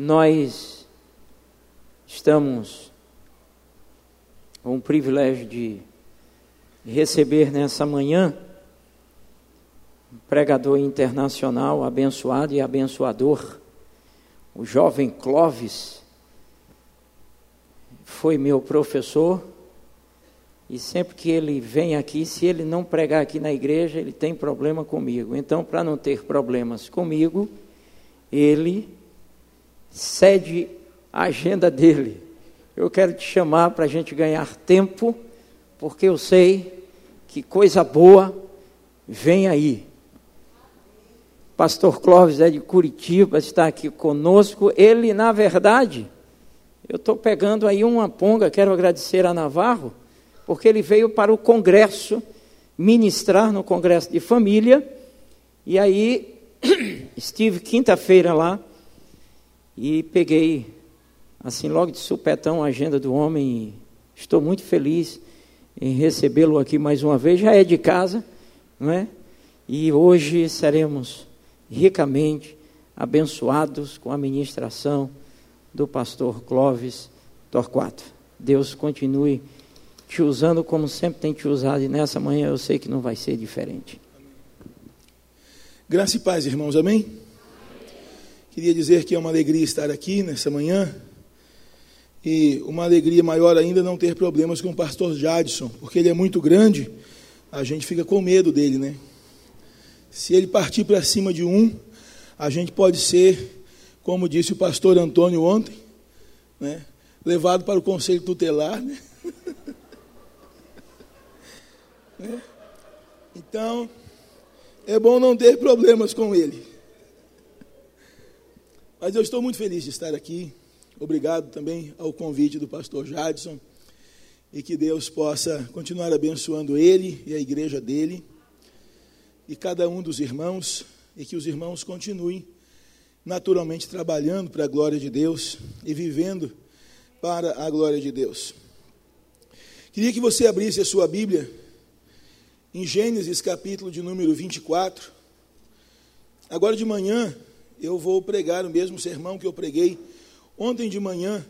Nós estamos com o privilégio de receber nessa manhã um pregador internacional abençoado e abençoador, o jovem Clóvis, foi meu professor e sempre que ele vem aqui, se ele não pregar aqui na igreja, ele tem problema comigo. Então, para não ter problemas comigo, ele cede a agenda dele. Eu quero te chamar para a gente ganhar tempo, porque eu sei que coisa boa vem aí. Pastor Clóvis é de Curitiba, está aqui conosco. Ele, na verdade, eu estou pegando aí uma ponga, quero agradecer a Navarro, porque ele veio para o Congresso, ministrar no Congresso de Família, e aí estive quinta-feira lá e peguei, assim, logo de supetão, a agenda do homem. estou muito feliz em recebê-lo aqui mais uma vez. Já é de casa, não é? E hoje seremos ricamente abençoados com a ministração do pastor Clóvis Torquato. Deus continue te usando como sempre tem te usado, e nessa manhã eu sei que não vai ser diferente. Graça e paz, irmãos, amém? Queria dizer que é uma alegria estar aqui nessa manhã e uma alegria maior ainda não ter problemas com o pastor Jadson, porque ele é muito grande, a gente fica com medo dele, né? Se ele partir para cima de um, a gente pode ser, como disse o pastor Antônio ontem, né? levado para o conselho tutelar, né? né? Então, é bom não ter problemas com ele. Mas eu estou muito feliz de estar aqui. Obrigado também ao convite do pastor Jadson. E que Deus possa continuar abençoando ele e a igreja dele. E cada um dos irmãos. E que os irmãos continuem naturalmente trabalhando para a glória de Deus e vivendo para a glória de Deus. Queria que você abrisse a sua Bíblia em Gênesis capítulo de número 24. Agora de manhã eu vou pregar o mesmo sermão que eu preguei ontem de manhã,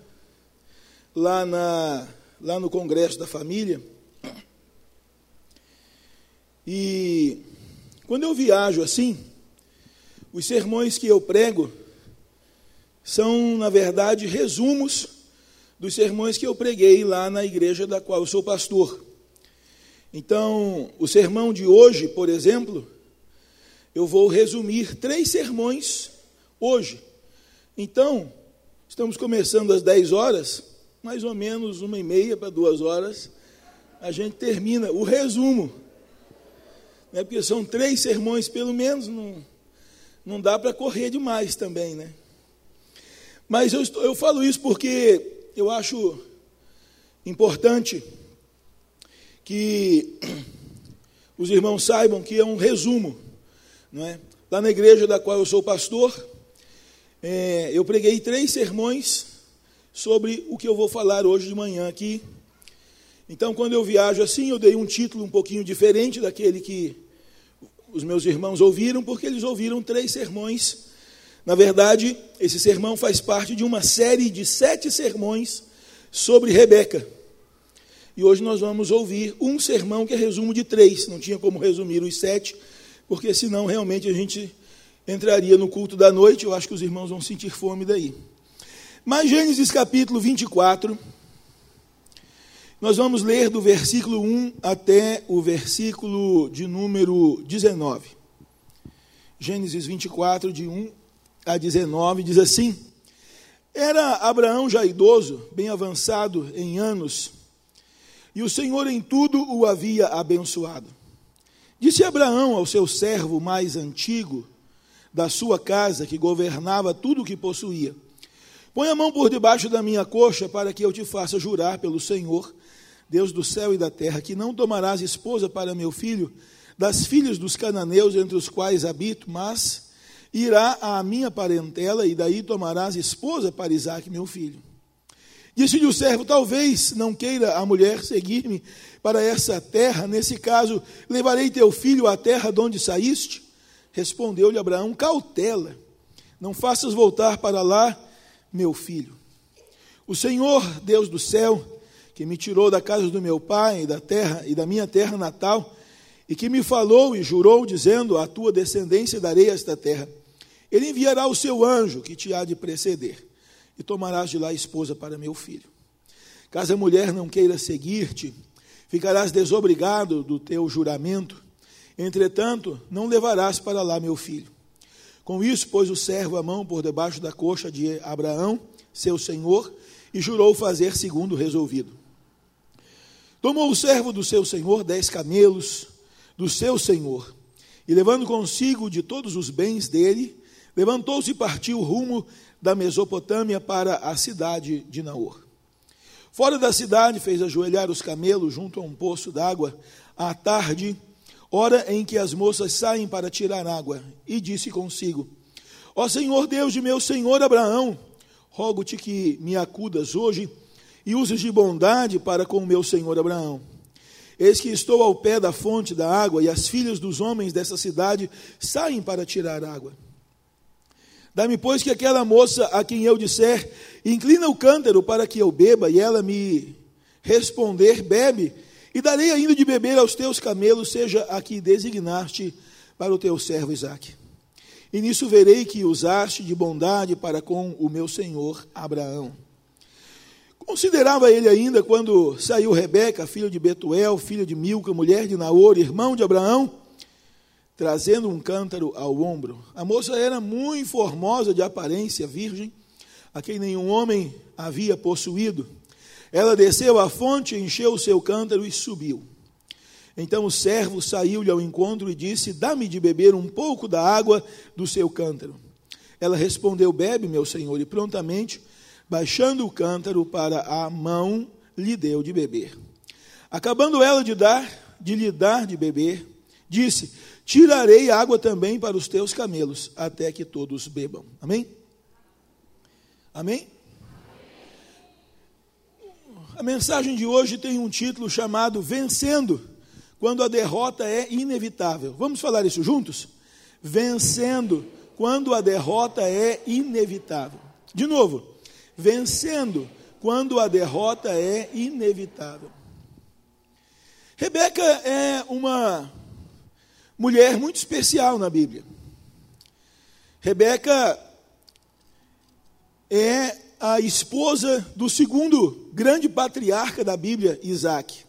lá, na, lá no Congresso da Família. E quando eu viajo assim, os sermões que eu prego são, na verdade, resumos dos sermões que eu preguei lá na igreja da qual eu sou pastor. Então, o sermão de hoje, por exemplo, eu vou resumir três sermões hoje. Então, estamos começando às 10 horas, mais ou menos uma e meia para duas horas, a gente termina o resumo. Né? Porque são três sermões, pelo menos, não, não dá para correr demais também, né? Mas eu, estou, eu falo isso porque eu acho importante que os irmãos saibam que é um resumo, não é? Lá na igreja da qual eu sou pastor, é, eu preguei três sermões sobre o que eu vou falar hoje de manhã aqui. Então, quando eu viajo assim, eu dei um título um pouquinho diferente daquele que os meus irmãos ouviram, porque eles ouviram três sermões. Na verdade, esse sermão faz parte de uma série de sete sermões sobre Rebeca. E hoje nós vamos ouvir um sermão que é resumo de três. Não tinha como resumir os sete, porque senão realmente a gente entraria no culto da noite, eu acho que os irmãos vão sentir fome daí. Mas Gênesis capítulo 24, nós vamos ler do versículo 1 até o versículo de número 19. Gênesis 24, de 1 a 19, diz assim: Era Abraão já idoso, bem avançado em anos, e o Senhor em tudo o havia abençoado. Disse Abraão ao seu servo mais antigo, da sua casa, que governava tudo o que possuía. Põe a mão por debaixo da minha coxa, para que eu te faça jurar pelo Senhor, Deus do céu e da terra, que não tomarás esposa para meu filho das filhas dos cananeus entre os quais habito, mas irá à minha parentela, e daí tomarás esposa para Isaque, meu filho. Disse-lhe o servo: Talvez não queira a mulher seguir-me para essa terra, nesse caso, levarei teu filho à terra de onde saíste. Respondeu-lhe Abraão: Cautela, não faças voltar para lá, meu filho. O Senhor, Deus do céu, que me tirou da casa do meu pai e da terra e da minha terra natal, e que me falou e jurou, dizendo: A tua descendência darei esta terra. Ele enviará o seu anjo que te há de preceder, e tomarás de lá esposa para meu filho. Caso a mulher não queira seguir-te, ficarás desobrigado do teu juramento. Entretanto, não levarás para lá meu filho. Com isso, pôs o servo a mão por debaixo da coxa de Abraão, seu senhor, e jurou fazer segundo resolvido. Tomou o servo do seu senhor dez camelos do seu senhor, e levando consigo de todos os bens dele, levantou-se e partiu rumo da Mesopotâmia para a cidade de Naor. Fora da cidade, fez ajoelhar os camelos junto a um poço d'água à tarde, hora em que as moças saem para tirar água, e disse consigo: Ó Senhor Deus de meu senhor Abraão, rogo-te que me acudas hoje e uses de bondade para com meu senhor Abraão. Eis que estou ao pé da fonte da água, e as filhas dos homens dessa cidade saem para tirar água. Dá-me, pois, que aquela moça a quem eu disser, inclina o cântaro para que eu beba, e ela me responder, bebe, e darei ainda de beber aos teus camelos, seja a que designaste para o teu servo Isaque. E nisso verei que usaste de bondade para com o meu senhor Abraão. Considerava ele ainda quando saiu Rebeca, filha de Betuel, filha de Milca, mulher de Naor, irmão de Abraão, trazendo um cântaro ao ombro. A moça era muito formosa de aparência, virgem, a quem nenhum homem havia possuído. Ela desceu à fonte, encheu o seu cântaro e subiu. Então o servo saiu-lhe ao encontro e disse: Dá-me de beber um pouco da água do seu cântaro. Ela respondeu: Bebe, meu senhor, e prontamente, baixando o cântaro para a mão, lhe deu de beber. Acabando ela de dar, de lhe dar de beber, disse: Tirarei água também para os teus camelos, até que todos bebam. Amém? Amém? A mensagem de hoje tem um título chamado Vencendo, quando a derrota é inevitável. Vamos falar isso juntos? Vencendo, quando a derrota é inevitável. De novo, vencendo, quando a derrota é inevitável. Rebeca é uma mulher muito especial na Bíblia. Rebeca é a esposa do segundo grande patriarca da Bíblia, Isaac.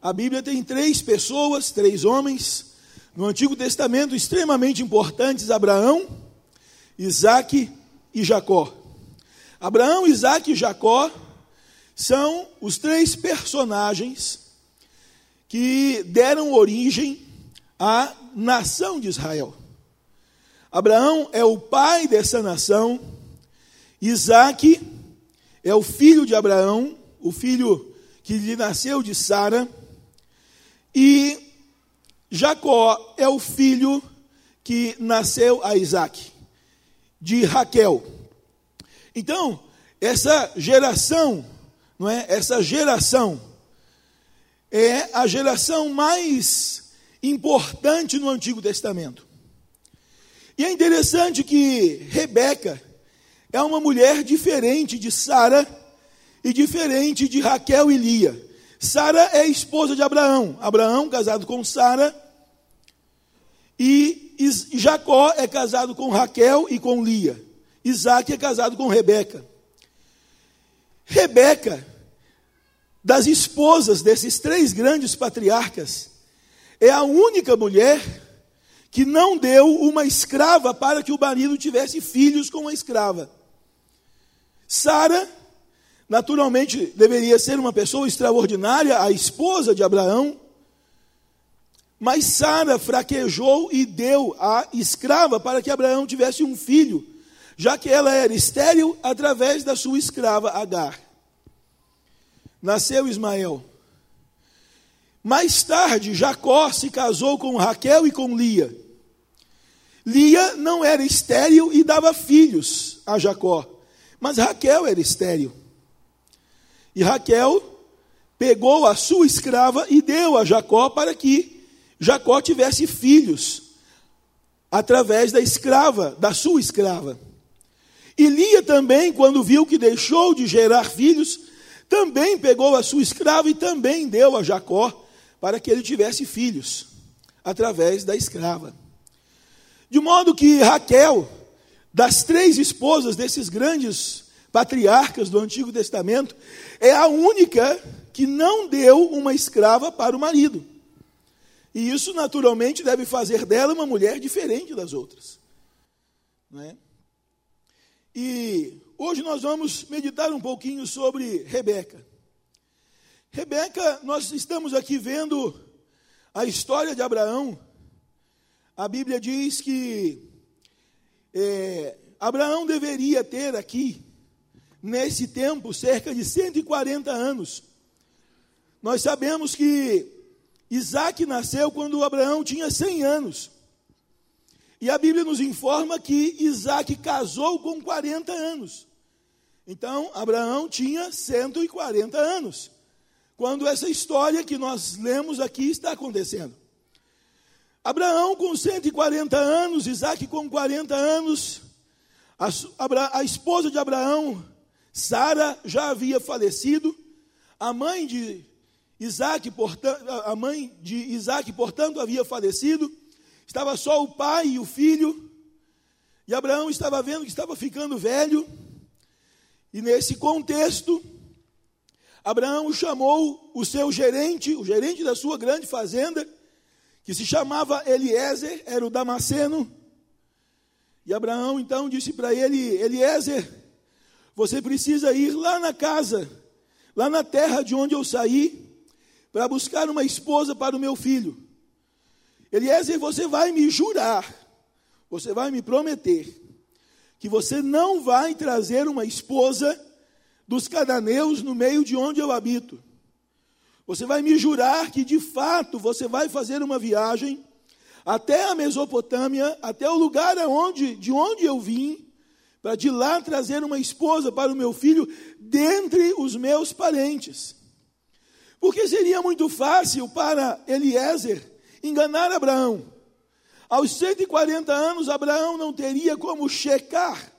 A Bíblia tem três pessoas, três homens, no Antigo Testamento extremamente importantes: Abraão, Isaac e Jacó. Abraão, Isaac e Jacó são os três personagens que deram origem a nação de Israel. Abraão é o pai dessa nação, Isaac é o filho de Abraão, o filho que lhe nasceu de Sara, e Jacó é o filho que nasceu a Isaac, de Raquel. Então, essa geração, não é? Essa geração é a geração mais importante no Antigo Testamento. E é interessante que Rebeca é uma mulher diferente de Sara e diferente de Raquel e Lia. Sara é esposa de Abraão, Abraão casado com Sara, e Jacó é casado com Raquel e com Lia. Isaac é casado com Rebeca. Rebeca, das esposas desses três grandes patriarcas, é a única mulher que não deu uma escrava para que o marido tivesse filhos com a escrava. Sara, naturalmente, deveria ser uma pessoa extraordinária, a esposa de Abraão, mas Sara fraquejou e deu a escrava para que Abraão tivesse um filho, já que ela era estéril através da sua escrava Agar. Nasceu Ismael. Mais tarde, Jacó se casou com Raquel e com Lia. Lia não era estéril e dava filhos a Jacó, mas Raquel era estéril. E Raquel pegou a sua escrava e deu a Jacó para que Jacó tivesse filhos através da escrava, da sua escrava. E Lia também, quando viu que deixou de gerar filhos, também pegou a sua escrava e também deu a Jacó para que ele tivesse filhos, através da escrava. De modo que Raquel, das três esposas desses grandes patriarcas do Antigo Testamento, é a única que não deu uma escrava para o marido. E isso, naturalmente, deve fazer dela uma mulher diferente das outras. Não é? E hoje nós vamos meditar um pouquinho sobre Rebeca. Rebeca, nós estamos aqui vendo a história de Abraão. A Bíblia diz que é, Abraão deveria ter aqui, nesse tempo, cerca de 140 anos. Nós sabemos que Isaac nasceu quando Abraão tinha 100 anos. E a Bíblia nos informa que Isaac casou com 40 anos. Então, Abraão tinha 140 anos. Quando essa história que nós lemos aqui está acontecendo. Abraão com 140 anos, Isaac com 40 anos, a, a, esposa de Abraão, Sara, já havia falecido, a mãe de Isaac, portanto, a mãe de Isaac, portanto, havia falecido, estava só o pai e o filho, e Abraão estava vendo que estava ficando velho, e nesse contexto, Abraão chamou o seu gerente, o gerente da sua grande fazenda, que se chamava Eliezer, era o Damasceno, e Abraão então disse para ele: Eliezer, você precisa ir lá na casa, lá na terra de onde eu saí, para buscar uma esposa para o meu filho. Eliezer, você vai me jurar, você vai me prometer, que você não vai trazer uma esposa dos cananeus no meio de onde eu habito. Você vai me jurar que de fato você vai fazer uma viagem até a Mesopotâmia, até o lugar aonde, de onde eu vim, para de lá trazer uma esposa para o meu filho dentre os meus parentes. Porque seria muito fácil para Eliezer enganar Abraão. Aos 140 anos, Abraão não teria como checar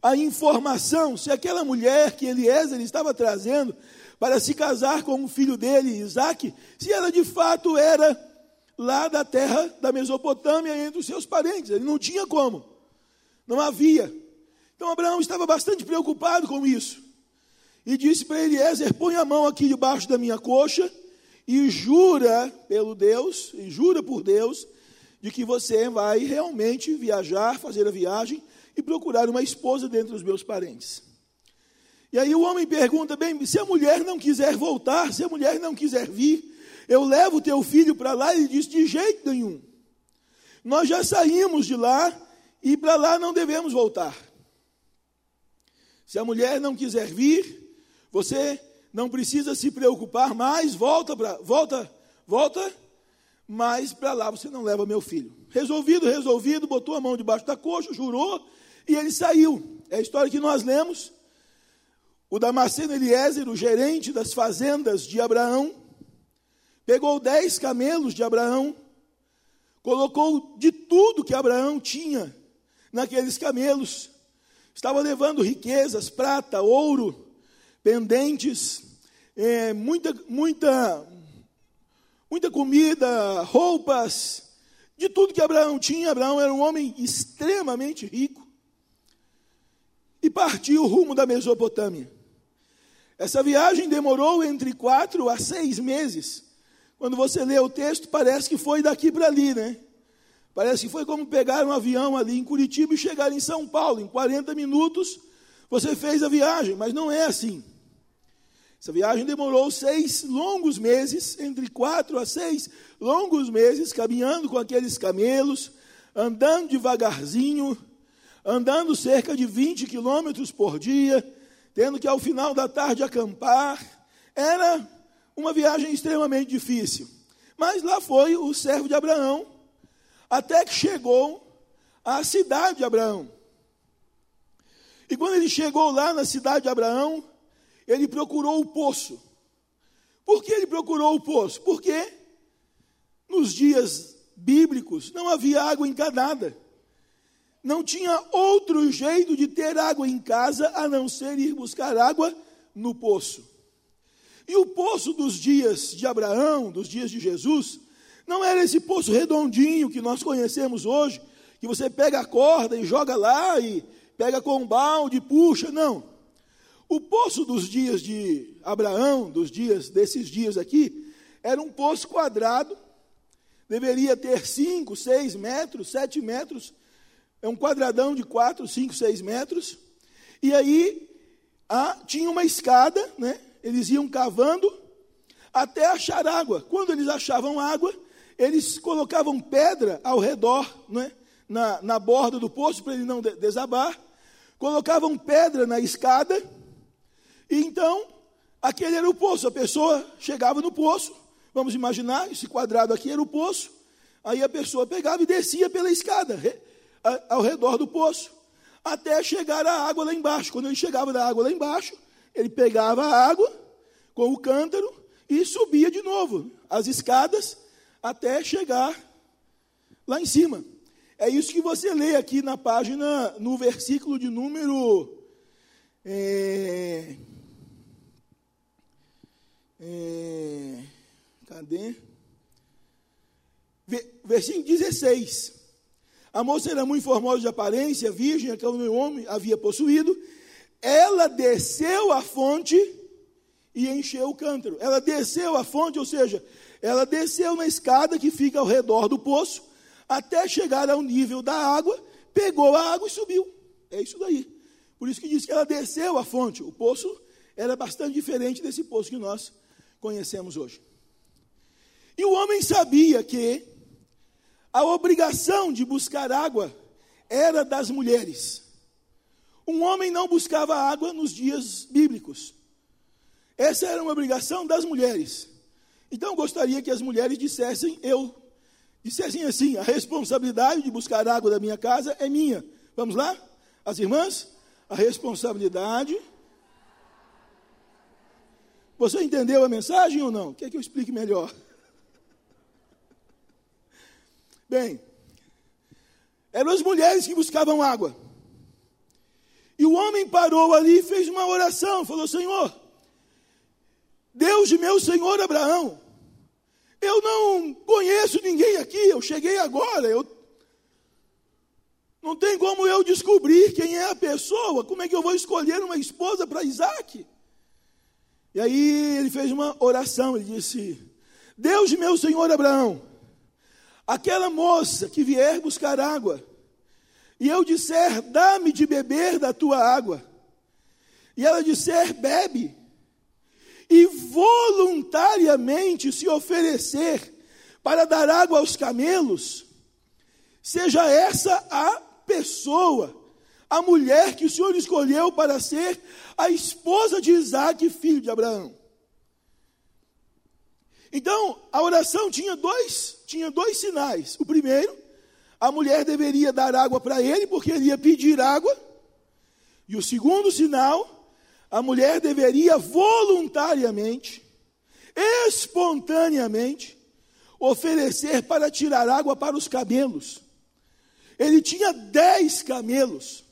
a informação se aquela mulher que Eliezer estava trazendo para se casar com o filho dele, Isaac, se ela de fato era lá da terra da Mesopotâmia entre os seus parentes. Ele não tinha como, não havia. Então Abraão estava bastante preocupado com isso e disse para Eliezer: põe a mão aqui debaixo da minha coxa e jura pelo Deus, e jura por Deus, de que você vai realmente viajar, fazer a viagem e procurar uma esposa dentre os meus parentes. E aí o homem pergunta: bem, se a mulher não quiser voltar, se a mulher não quiser vir, eu levo o teu filho para lá? Ele diz: de jeito nenhum. Nós já saímos de lá e para lá não devemos voltar. Se a mulher não quiser vir, você não precisa se preocupar mais, volta para volta, volta, mas para lá você não leva meu filho. Resolvido, resolvido, botou a mão debaixo da coxa, jurou e ele saiu. É a história que nós lemos. O Damasceno Eliezer, o gerente das fazendas de Abraão, pegou dez camelos de Abraão, colocou de tudo que Abraão tinha naqueles camelos. Estava levando riquezas, prata, ouro, pendentes, é, muita, muita, muita comida, roupas, de tudo que Abraão tinha. Abraão era um homem extremamente rico. E partiu rumo da Mesopotâmia. Essa viagem demorou entre quatro a seis meses. Quando você lê o texto, parece que foi daqui para ali, né? Parece que foi como pegar um avião ali em Curitiba e chegar em São Paulo. Em 40 minutos você fez a viagem, mas não é assim. Essa viagem demorou seis longos meses, entre quatro a seis longos meses, caminhando com aqueles camelos, andando devagarzinho, andando cerca de 20 quilômetros por dia, tendo que ao final da tarde acampar. Era uma viagem extremamente difícil. Mas lá foi o servo de Abraão, até que chegou à cidade de Abraão. E quando ele chegou lá na cidade de Abraão, ele procurou o poço. Por que ele procurou o poço? Porque nos dias bíblicos não havia água encanada. Não tinha outro jeito de ter água em casa a não ser ir buscar água no poço. E o poço dos dias de Abraão, dos dias de Jesus, não era esse poço redondinho que nós conhecemos hoje, que você pega a corda e joga lá e pega com um balde, puxa, não. O poço dos dias de Abraão, dos dias desses dias aqui, era um poço quadrado, deveria ter 5, 6 metros, 7 metros, é um quadradão de 4, 5, 6 metros, e aí ah, tinha uma escada, né? eles iam cavando até achar água. Quando eles achavam água, eles colocavam pedra ao redor, né? na, na borda do poço, para ele não desabar, colocavam pedra na escada, e então, aquele era o poço, a pessoa chegava no poço, vamos imaginar, esse quadrado aqui era o poço, aí a pessoa pegava e descia pela escada, ao redor do poço, até chegar a água lá embaixo. Quando ele chegava da água lá embaixo, ele pegava a água com o cântaro e subia de novo as escadas até chegar lá em cima. É isso que você lê aqui na página, no versículo de número. É, é, cadê? Versículo 16. A moça era muito formosa de aparência, virgem, a qual o homem havia possuído. Ela desceu à fonte e encheu o cântaro. Ela desceu à fonte, ou seja, ela desceu na escada que fica ao redor do poço, até chegar ao nível da água, pegou a água e subiu. É isso daí. Por isso que diz que ela desceu à fonte. O poço era bastante diferente desse poço que nós conhecemos hoje. E o homem sabia que a obrigação de buscar água era das mulheres. Um homem não buscava água nos dias bíblicos. Essa era uma obrigação das mulheres. Então eu gostaria que as mulheres dissessem eu dissessem assim: a responsabilidade de buscar água da minha casa é minha. Vamos lá? As irmãs? A responsabilidade. Você entendeu a mensagem ou não? Quer que eu explique melhor? Bem, eram as mulheres que buscavam água. E o homem parou ali e fez uma oração, falou: Senhor, Deus de meu senhor Abraão, eu não conheço ninguém aqui, eu cheguei agora, eu não tem como eu descobrir quem é a pessoa, como é que eu vou escolher uma esposa para Isaac? E aí ele fez uma oração, ele disse: Deus de meu senhor Abraão, aquela moça que vier buscar água, e eu disser, dá-me de beber da tua água, e ela disser, bebe, e voluntariamente se oferecer para dar água aos camelos, seja essa a pessoa, a mulher que o Senhor escolheu para ser a esposa de Isaac, filho de Abraão. Então, a oração tinha dois, tinha dois sinais. O primeiro, a mulher deveria dar água para ele, porque ele ia pedir água. E o segundo sinal, a mulher deveria voluntariamente, espontaneamente, oferecer para tirar água para os camelos. Ele tinha dez camelos.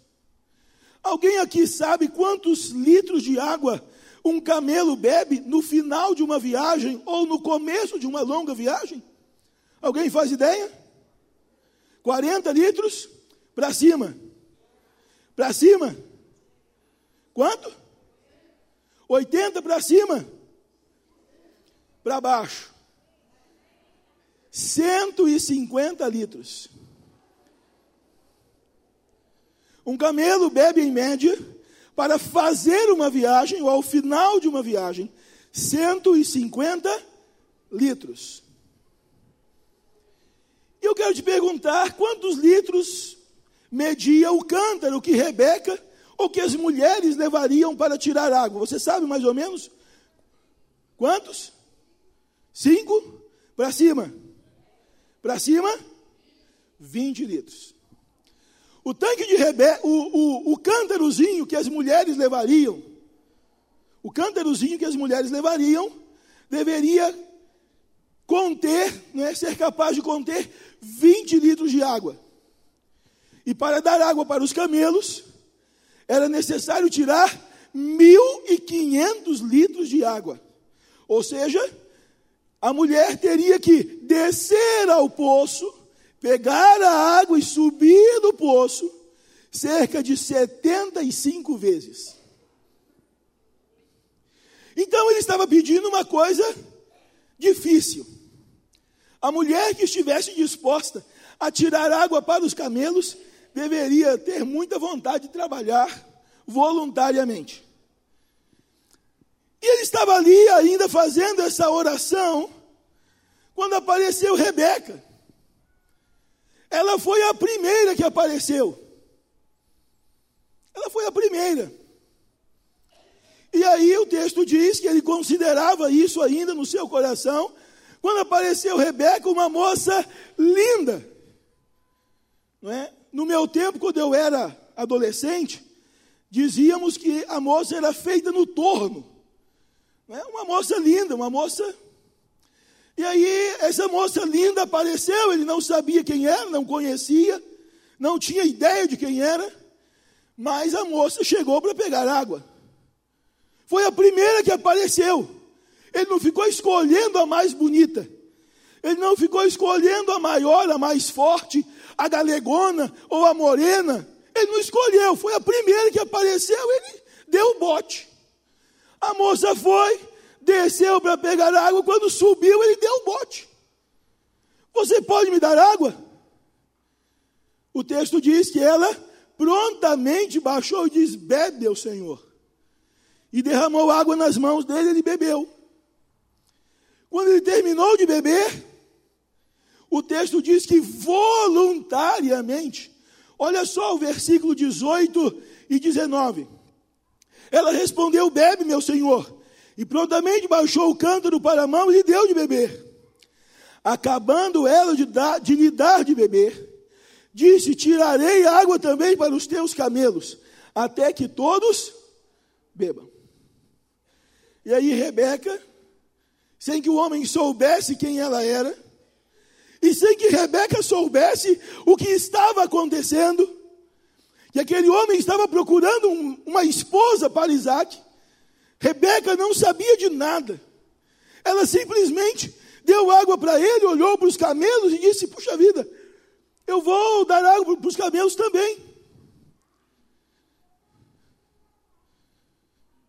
Alguém aqui sabe quantos litros de água um camelo bebe no final de uma viagem ou no começo de uma longa viagem? Alguém faz ideia? 40 litros para cima. Para cima. Quanto? 80 para cima. Para baixo. 150 litros. Um camelo bebe em média para fazer uma viagem, ou ao final de uma viagem, 150 litros. E eu quero te perguntar quantos litros media o cântaro que Rebeca ou que as mulheres levariam para tirar água. Você sabe mais ou menos? Quantos? Cinco? Para cima. Para cima? 20 litros. O tanque de Rebeca, o, o, o cântarozinho que as mulheres levariam, o cântarozinho que as mulheres levariam, deveria conter, não é, ser capaz de conter 20 litros de água. E para dar água para os camelos, era necessário tirar 1.500 litros de água. Ou seja, a mulher teria que descer ao poço, pegar a água e subir do poço cerca de 75 vezes. Então ele estava pedindo uma coisa difícil. A mulher que estivesse disposta a tirar água para os camelos deveria ter muita vontade de trabalhar voluntariamente. E ele estava ali ainda fazendo essa oração quando apareceu Rebeca. Ela foi a primeira que apareceu. Ela foi a primeira. E aí o texto diz que ele considerava isso ainda no seu coração, quando apareceu Rebeca, uma moça linda. Não é? No meu tempo, quando eu era adolescente, dizíamos que a moça era feita no torno. Não é? Uma moça linda, uma moça. E aí, essa moça linda apareceu, ele não sabia quem era, não conhecia, não tinha ideia de quem era, mas a moça chegou para pegar água. Foi a primeira que apareceu. Ele não ficou escolhendo a mais bonita. Ele não ficou escolhendo a maior, a mais forte, a galegona ou a morena. Ele não escolheu, foi a primeira que apareceu, ele deu o bote. A moça foi, desceu para pegar água, quando subiu, ele deu o bote. Você pode me dar água? O texto diz que ela prontamente baixou e diz: Bebe, o Senhor e derramou água nas mãos dele, ele bebeu. Quando ele terminou de beber, o texto diz que voluntariamente, olha só o versículo 18 e 19. Ela respondeu: Bebe, meu senhor. E prontamente baixou o cântaro para a mão e lhe deu de beber. Acabando ela de, dar, de lhe dar de beber, disse: Tirarei água também para os teus camelos, até que todos bebam. E aí Rebeca, sem que o homem soubesse quem ela era, e sem que Rebeca soubesse o que estava acontecendo, que aquele homem estava procurando um, uma esposa para Isaac, Rebeca não sabia de nada. Ela simplesmente deu água para ele, olhou para os camelos e disse: Puxa vida, eu vou dar água para os camelos também.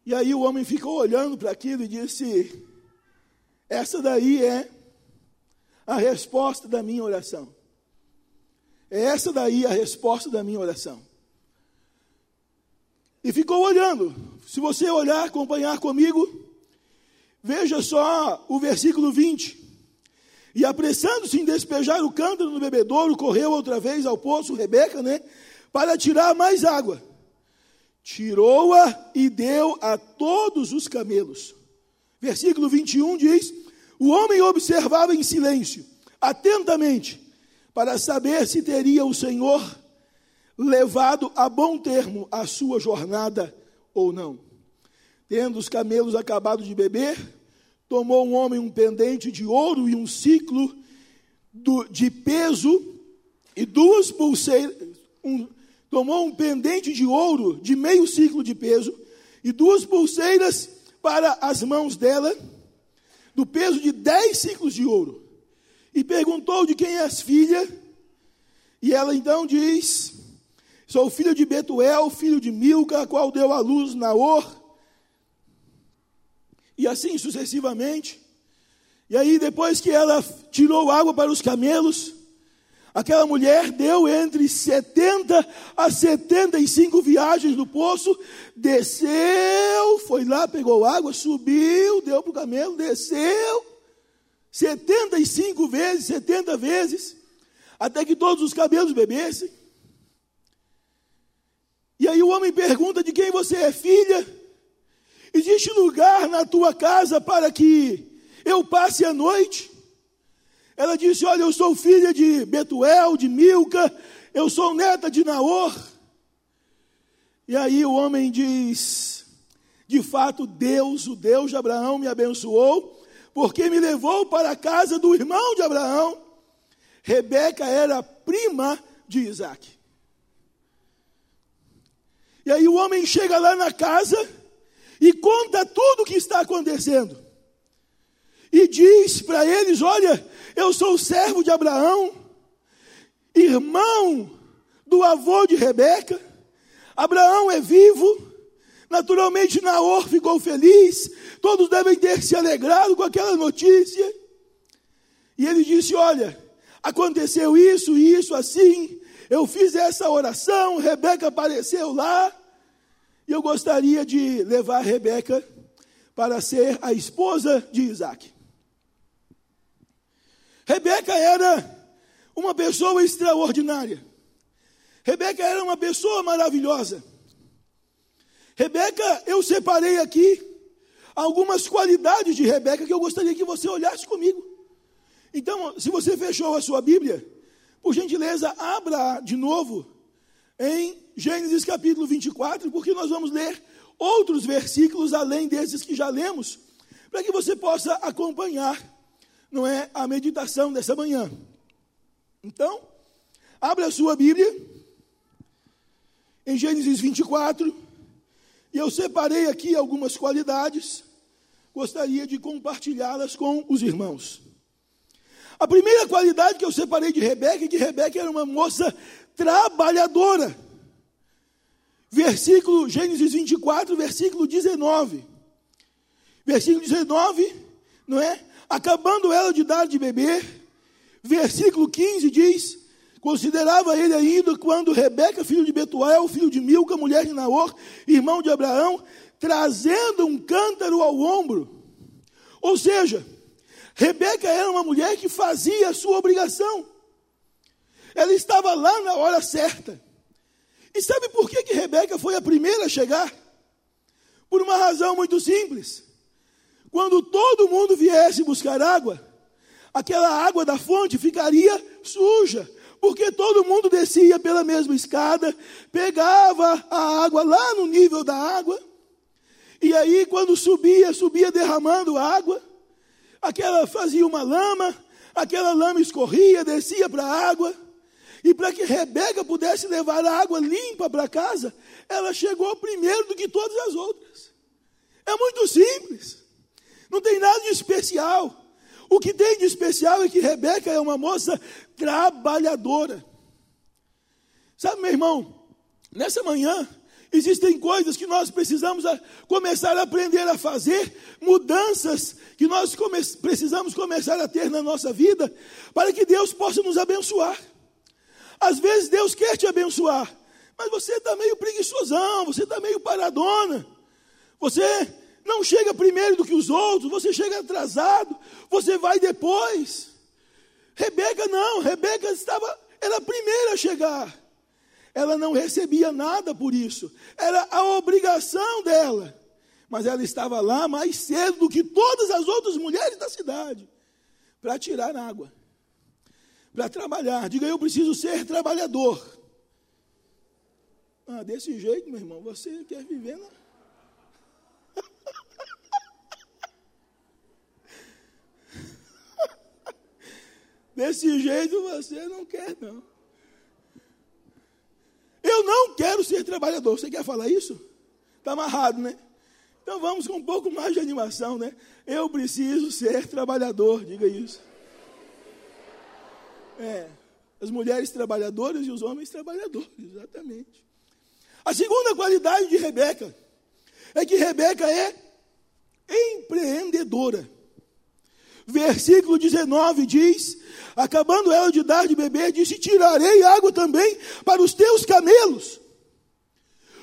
E aí o homem ficou olhando para aquilo e disse: Essa daí é a resposta da minha oração. É essa daí a resposta da minha oração. E ficou olhando. Se você olhar, acompanhar comigo, veja só o versículo 20. E apressando-se em despejar o cântaro no bebedouro, correu outra vez ao poço, Rebeca, né? Para tirar mais água tirou-a e deu a todos os camelos. Versículo 21 diz: O homem observava em silêncio, atentamente, para saber se teria o Senhor levado a bom termo a sua jornada ou não. Tendo os camelos acabado de beber, tomou um homem um pendente de ouro e um ciclo de peso e duas pulseiras, um, tomou um pendente de ouro de meio ciclo de peso e duas pulseiras para as mãos dela, do peso de dez ciclos de ouro. E perguntou de quem és filha, e ela então diz: Sou filho de Betuel, filho de Milca, a qual deu à luz Naor. E assim sucessivamente. E aí, depois que ela tirou água para os camelos, Aquela mulher deu entre 70 a 75 viagens no poço, desceu, foi lá, pegou água, subiu, deu para o camelo, desceu, 75 vezes, 70 vezes, até que todos os cabelos bebessem. E aí o homem pergunta de quem você é filha? Existe lugar na tua casa para que eu passe a noite? Ela disse: Olha, eu sou filha de Betuel, de Milca, eu sou neta de Naor. E aí o homem diz: De fato, Deus, o Deus de Abraão, me abençoou, porque me levou para a casa do irmão de Abraão. Rebeca era prima de Isaac. E aí o homem chega lá na casa e conta tudo o que está acontecendo. E diz para eles: Olha, eu sou servo de Abraão, irmão do avô de Rebeca. Abraão é vivo. Naturalmente, Naor ficou feliz. Todos devem ter se alegrado com aquela notícia. E ele disse: Olha, aconteceu isso, isso, assim. Eu fiz essa oração. Rebeca apareceu lá. E eu gostaria de levar Rebeca para ser a esposa de Isaac. Rebeca era uma pessoa extraordinária. Rebeca era uma pessoa maravilhosa. Rebeca, eu separei aqui algumas qualidades de Rebeca que eu gostaria que você olhasse comigo. Então, se você fechou a sua Bíblia, por gentileza, abra de novo em Gênesis capítulo 24, porque nós vamos ler outros versículos além desses que já lemos, para que você possa acompanhar, não é, a meditação dessa manhã. Então, abra a sua Bíblia em Gênesis 24, e eu separei aqui algumas qualidades, gostaria de compartilhá-las com os irmãos. A primeira qualidade que eu separei de Rebeca é que Rebeca era uma moça trabalhadora. Versículo, Gênesis 24, versículo 19. Versículo 19, não é? Acabando ela de dar de beber. Versículo 15 diz: Considerava ele ainda quando Rebeca, filho de Betuel, filho de Milca, mulher de Naor, irmão de Abraão, trazendo um cântaro ao ombro. Ou seja, Rebeca era uma mulher que fazia a sua obrigação. Ela estava lá na hora certa. E sabe por que, que Rebeca foi a primeira a chegar? Por uma razão muito simples. Quando todo mundo viesse buscar água, aquela água da fonte ficaria suja, porque todo mundo descia pela mesma escada, pegava a água lá no nível da água, e aí quando subia, subia derramando água, aquela fazia uma lama, aquela lama escorria, descia para a água, e para que Rebeca pudesse levar a água limpa para casa, ela chegou primeiro do que todas as outras. É muito simples, não tem nada de especial. O que tem de especial é que Rebeca é uma moça trabalhadora. Sabe, meu irmão, nessa manhã, existem coisas que nós precisamos começar a aprender a fazer, mudanças que nós come precisamos começar a ter na nossa vida, para que Deus possa nos abençoar. Às vezes Deus quer te abençoar, mas você está meio preguiçosão, você está meio paradona, você não chega primeiro do que os outros, você chega atrasado, você vai depois. Rebeca não, Rebeca estava, era a primeira a chegar. Ela não recebia nada por isso, era a obrigação dela. Mas ela estava lá mais cedo do que todas as outras mulheres da cidade para tirar água, para trabalhar. Diga, eu preciso ser trabalhador. Ah, desse jeito, meu irmão, você quer viver na Desse jeito você não quer, não. Eu não quero ser trabalhador. Você quer falar isso? Está amarrado, né? Então vamos com um pouco mais de animação, né? Eu preciso ser trabalhador, diga isso. É, as mulheres trabalhadoras e os homens trabalhadores, exatamente. A segunda qualidade de Rebeca é que Rebeca é empreendedora. Versículo 19 diz: Acabando ela de dar de beber, disse: Tirarei água também para os teus camelos.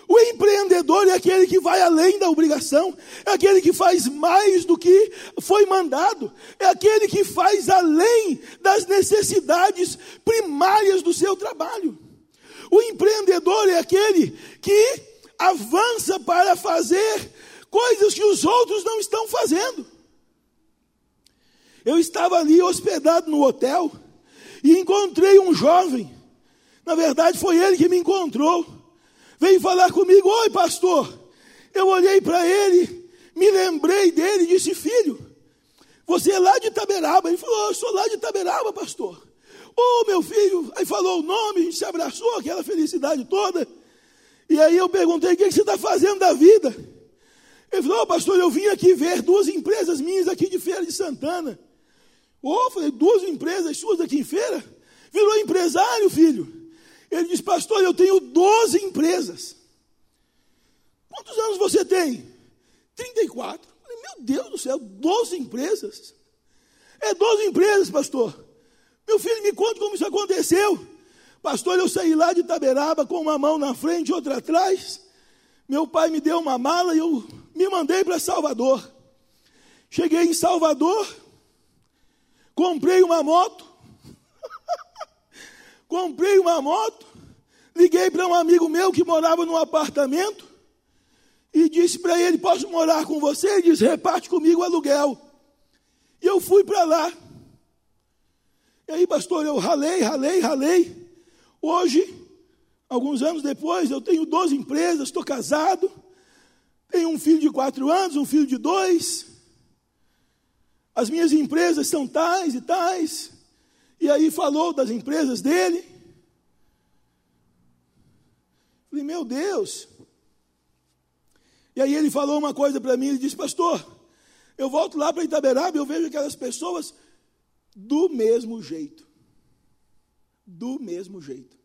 O empreendedor é aquele que vai além da obrigação, é aquele que faz mais do que foi mandado, é aquele que faz além das necessidades primárias do seu trabalho. O empreendedor é aquele que avança para fazer coisas que os outros não estão fazendo. Eu estava ali hospedado no hotel e encontrei um jovem. Na verdade, foi ele que me encontrou. Veio falar comigo: Oi, pastor. Eu olhei para ele, me lembrei dele e disse: Filho, você é lá de Itaberaba. Ele falou: Eu sou lá de Itaberaba, pastor. Ô, oh, meu filho. Aí falou o nome, a gente se abraçou, aquela felicidade toda. E aí eu perguntei: o que você está fazendo da vida? Ele falou: oh, pastor, eu vim aqui ver duas empresas minhas aqui de Feira de Santana. Ô, oh, falei: duas empresas suas aqui em Feira? Virou empresário, filho. Ele disse: pastor, eu tenho 12 empresas. Quantos anos você tem? 34. Falei, Meu Deus do céu, 12 empresas? É 12 empresas, pastor. Meu filho, me conta como isso aconteceu. Pastor, eu saí lá de Itaberaba com uma mão na frente e outra atrás. Meu pai me deu uma mala e eu me mandei para Salvador. Cheguei em Salvador, comprei uma moto. comprei uma moto, liguei para um amigo meu que morava num apartamento e disse para ele: Posso morar com você? Ele disse: Reparte comigo o aluguel. E eu fui para lá. E aí, pastor, eu ralei, ralei, ralei. Hoje, alguns anos depois, eu tenho 12 empresas, estou casado, tenho um filho de quatro anos, um filho de dois. As minhas empresas são tais e tais. E aí falou das empresas dele. Falei, meu Deus. E aí ele falou uma coisa para mim, ele disse, pastor, eu volto lá para Itaberaba e eu vejo aquelas pessoas do mesmo jeito do mesmo jeito.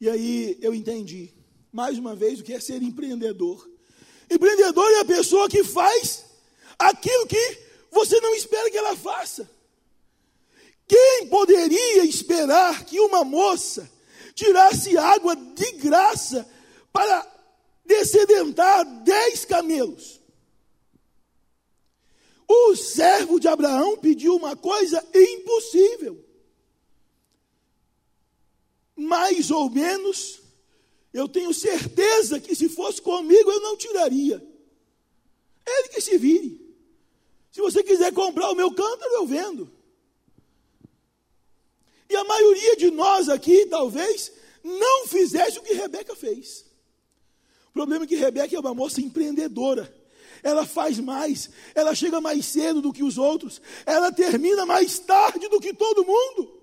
E aí eu entendi, mais uma vez, o que é ser empreendedor. Empreendedor é a pessoa que faz aquilo que você não espera que ela faça. Quem poderia esperar que uma moça tirasse água de graça para descedentar dez camelos? O servo de Abraão pediu uma coisa impossível mais ou menos, eu tenho certeza que se fosse comigo eu não tiraria. Ele que se vire. Se você quiser comprar o meu cântaro, eu vendo. E a maioria de nós aqui, talvez, não fizesse o que Rebeca fez. O problema é que Rebeca é uma moça empreendedora. Ela faz mais, ela chega mais cedo do que os outros, ela termina mais tarde do que todo mundo.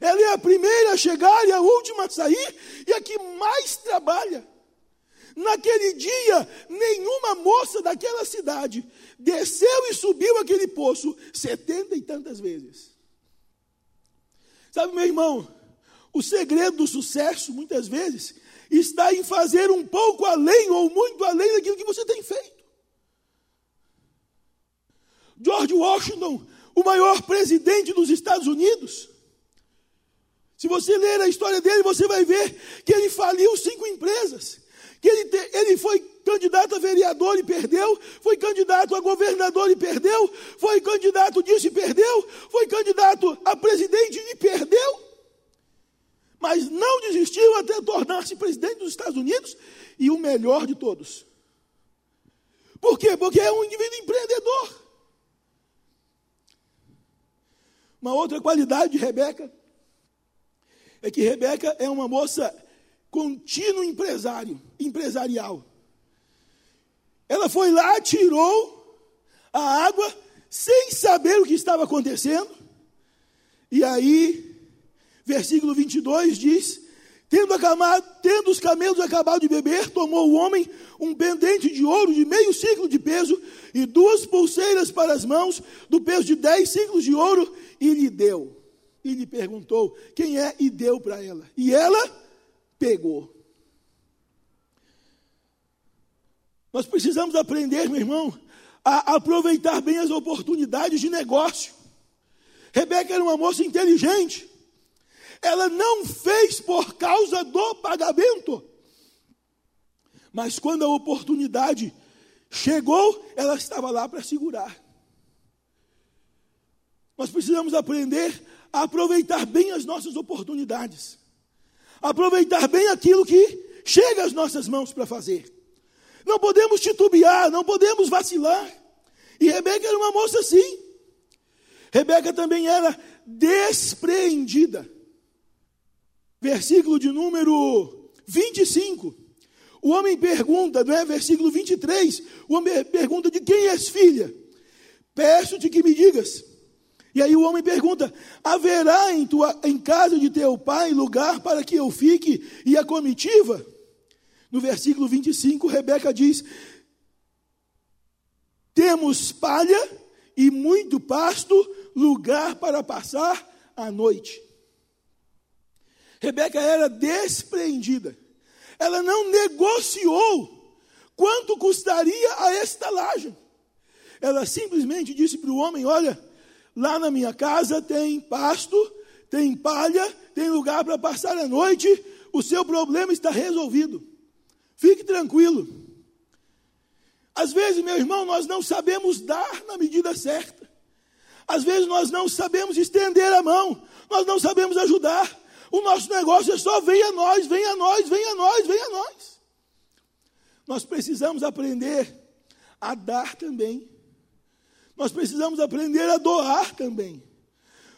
Ela é a primeira a chegar e a última a sair e a que mais trabalha. Naquele dia, nenhuma moça daquela cidade desceu e subiu aquele poço setenta e tantas vezes. Sabe, meu irmão, o segredo do sucesso, muitas vezes, está em fazer um pouco além ou muito além daquilo que você tem feito. George Washington, o maior presidente dos Estados Unidos, se você ler a história dele, você vai ver que ele faliu cinco empresas. Que ele, te, ele foi candidato a vereador e perdeu, foi candidato a governador e perdeu, foi candidato disso e perdeu, foi candidato a presidente e perdeu. Mas não desistiu até tornar-se presidente dos Estados Unidos e o melhor de todos. Por quê? Porque é um indivíduo empreendedor. Uma outra qualidade de Rebeca é que Rebeca é uma moça contínuo empresário, empresarial. Ela foi lá, tirou a água sem saber o que estava acontecendo. E aí, versículo 22 diz: Tendo, acamado, tendo os camelos acabado de beber, tomou o homem um pendente de ouro de meio ciclo de peso e duas pulseiras para as mãos, do peso de dez ciclos de ouro, e lhe deu e lhe perguntou quem é e deu para ela. E ela pegou. Nós precisamos aprender, meu irmão, a aproveitar bem as oportunidades de negócio. Rebeca era uma moça inteligente. Ela não fez por causa do pagamento. Mas quando a oportunidade chegou, ela estava lá para segurar. Nós precisamos aprender a aproveitar bem as nossas oportunidades, aproveitar bem aquilo que chega às nossas mãos para fazer. Não podemos titubear, não podemos vacilar. E Rebeca era uma moça assim. Rebeca também era despreendida. Versículo de número 25. O homem pergunta, não é? Versículo 23. O homem pergunta: De quem és filha? Peço-te que me digas. E aí o homem pergunta: haverá em, tua, em casa de teu pai lugar para que eu fique e a comitiva? No versículo 25, Rebeca diz: Temos palha e muito pasto, lugar para passar a noite. Rebeca era despreendida. Ela não negociou quanto custaria a estalagem. Ela simplesmente disse para o homem: Olha, lá na minha casa tem pasto, tem palha, tem lugar para passar a noite, o seu problema está resolvido. Fique tranquilo. Às vezes, meu irmão, nós não sabemos dar na medida certa. Às vezes nós não sabemos estender a mão, nós não sabemos ajudar. O nosso negócio é só venha a nós, venha a nós, venha a nós, venha a nós. Nós precisamos aprender a dar também. Nós precisamos aprender a doar também.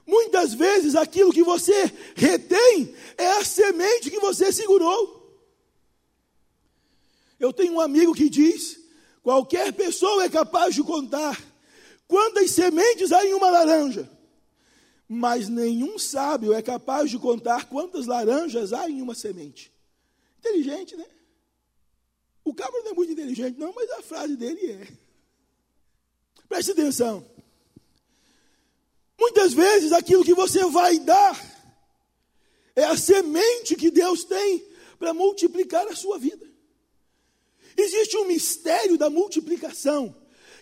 Muitas vezes aquilo que você retém é a semente que você segurou. Eu tenho um amigo que diz: qualquer pessoa é capaz de contar quantas sementes há em uma laranja, mas nenhum sábio é capaz de contar quantas laranjas há em uma semente. Inteligente, né? O cabra não é muito inteligente, não, mas a frase dele é. Preste atenção. Muitas vezes aquilo que você vai dar é a semente que Deus tem para multiplicar a sua vida. Existe um mistério da multiplicação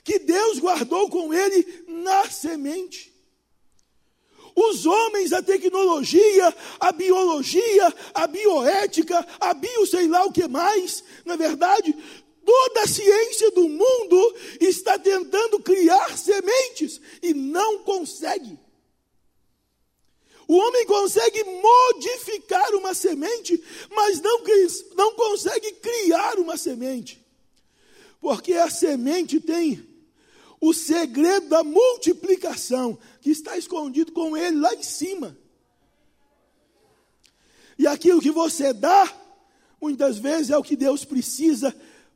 que Deus guardou com ele na semente. Os homens, a tecnologia, a biologia, a bioética, a bio sei lá o que mais, na verdade, toda a ciência do mundo está tentando criar sementes e não consegue. O homem consegue modificar uma semente, mas não, não consegue criar uma semente. Porque a semente tem o segredo da multiplicação que está escondido com ele lá em cima. E aquilo que você dá, muitas vezes é o que Deus precisa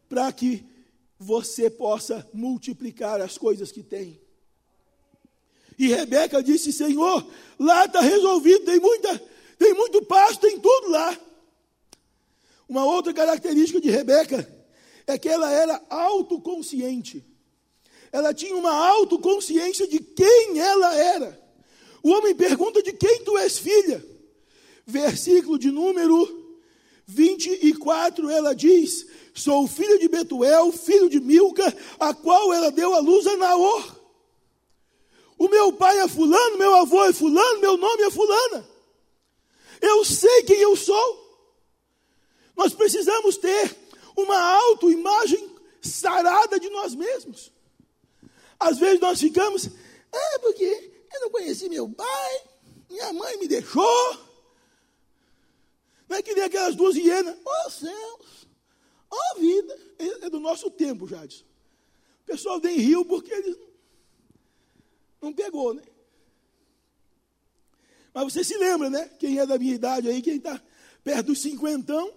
para que você possa multiplicar as coisas que tem. E Rebeca disse: Senhor, lá está resolvido, tem, muita, tem muito pasto, tem tudo lá. Uma outra característica de Rebeca é que ela era autoconsciente ela tinha uma autoconsciência de quem ela era. O homem pergunta de quem tu és filha. Versículo de número 24, ela diz: Sou filha de Betuel, filho de Milca, a qual ela deu a luz a Naor. O meu pai é fulano, meu avô é fulano, meu nome é fulana. Eu sei quem eu sou. Nós precisamos ter uma autoimagem sarada de nós mesmos. Às vezes nós ficamos, é porque eu não conheci meu pai, minha mãe me deixou. Não é que nem aquelas duas hienas, ó oh, céus, ó oh, vida. É, é do nosso tempo, Jadson. O pessoal nem riu porque eles não pegou, né? Mas você se lembra, né? Quem é da minha idade aí, quem está perto dos cinquentão.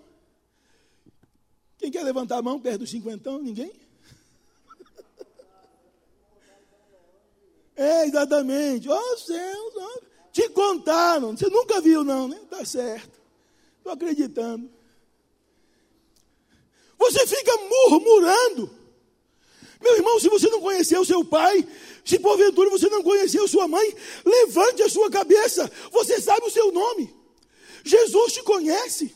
Quem quer levantar a mão perto dos cinquentão? Ninguém? É, exatamente. Oh céus, oh. te contaram. Você nunca viu, não, né? Tá certo. Estou acreditando. Você fica murmurando. Meu irmão, se você não conheceu seu pai, se porventura você não conheceu sua mãe, levante a sua cabeça. Você sabe o seu nome. Jesus te conhece.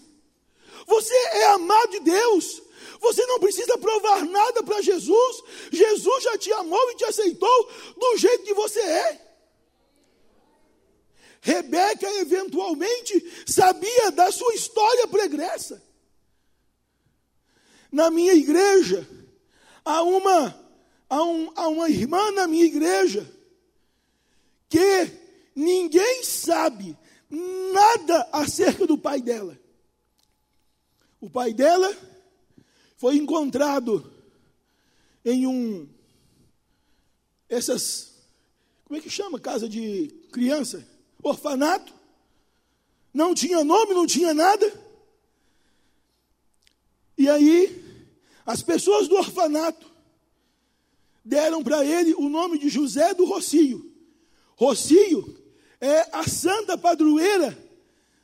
Você é amado de Deus. Você não precisa provar nada para Jesus. Jesus já te amou e te aceitou do jeito que você é. Rebeca eventualmente sabia da sua história pregressa. Na minha igreja, há uma, há, um, há uma irmã na minha igreja que ninguém sabe nada acerca do pai dela. O pai dela foi encontrado em um essas como é que chama casa de criança, orfanato. Não tinha nome, não tinha nada. E aí as pessoas do orfanato deram para ele o nome de José do Rocio, Rocio é a santa padroeira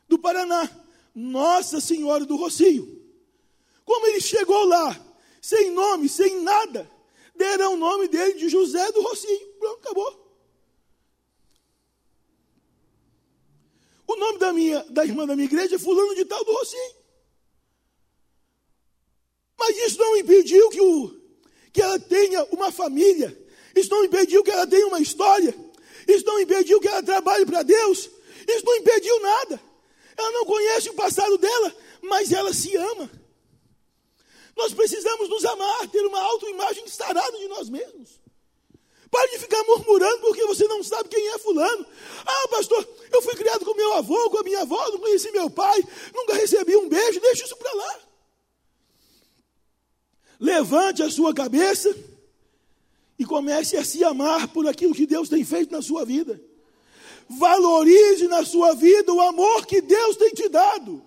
do Paraná, Nossa Senhora do Rocio. Como ele chegou lá, sem nome, sem nada, deram o nome dele de José do Rocio. Pronto, acabou. O nome da minha, da irmã da minha igreja é fulano de tal do Rocinho. Mas isso não impediu que, o, que ela tenha uma família. Isso não impediu que ela tenha uma história. Isso não impediu que ela trabalhe para Deus. Isso não impediu nada. Ela não conhece o passado dela, mas ela se ama. Nós precisamos nos amar, ter uma autoimagem sarada de nós mesmos. Pare de ficar murmurando porque você não sabe quem é fulano. Ah, pastor, eu fui criado com meu avô, com a minha avó, não conheci meu pai, nunca recebi um beijo, deixa isso para lá. Levante a sua cabeça e comece a se amar por aquilo que Deus tem feito na sua vida. Valorize na sua vida o amor que Deus tem te dado.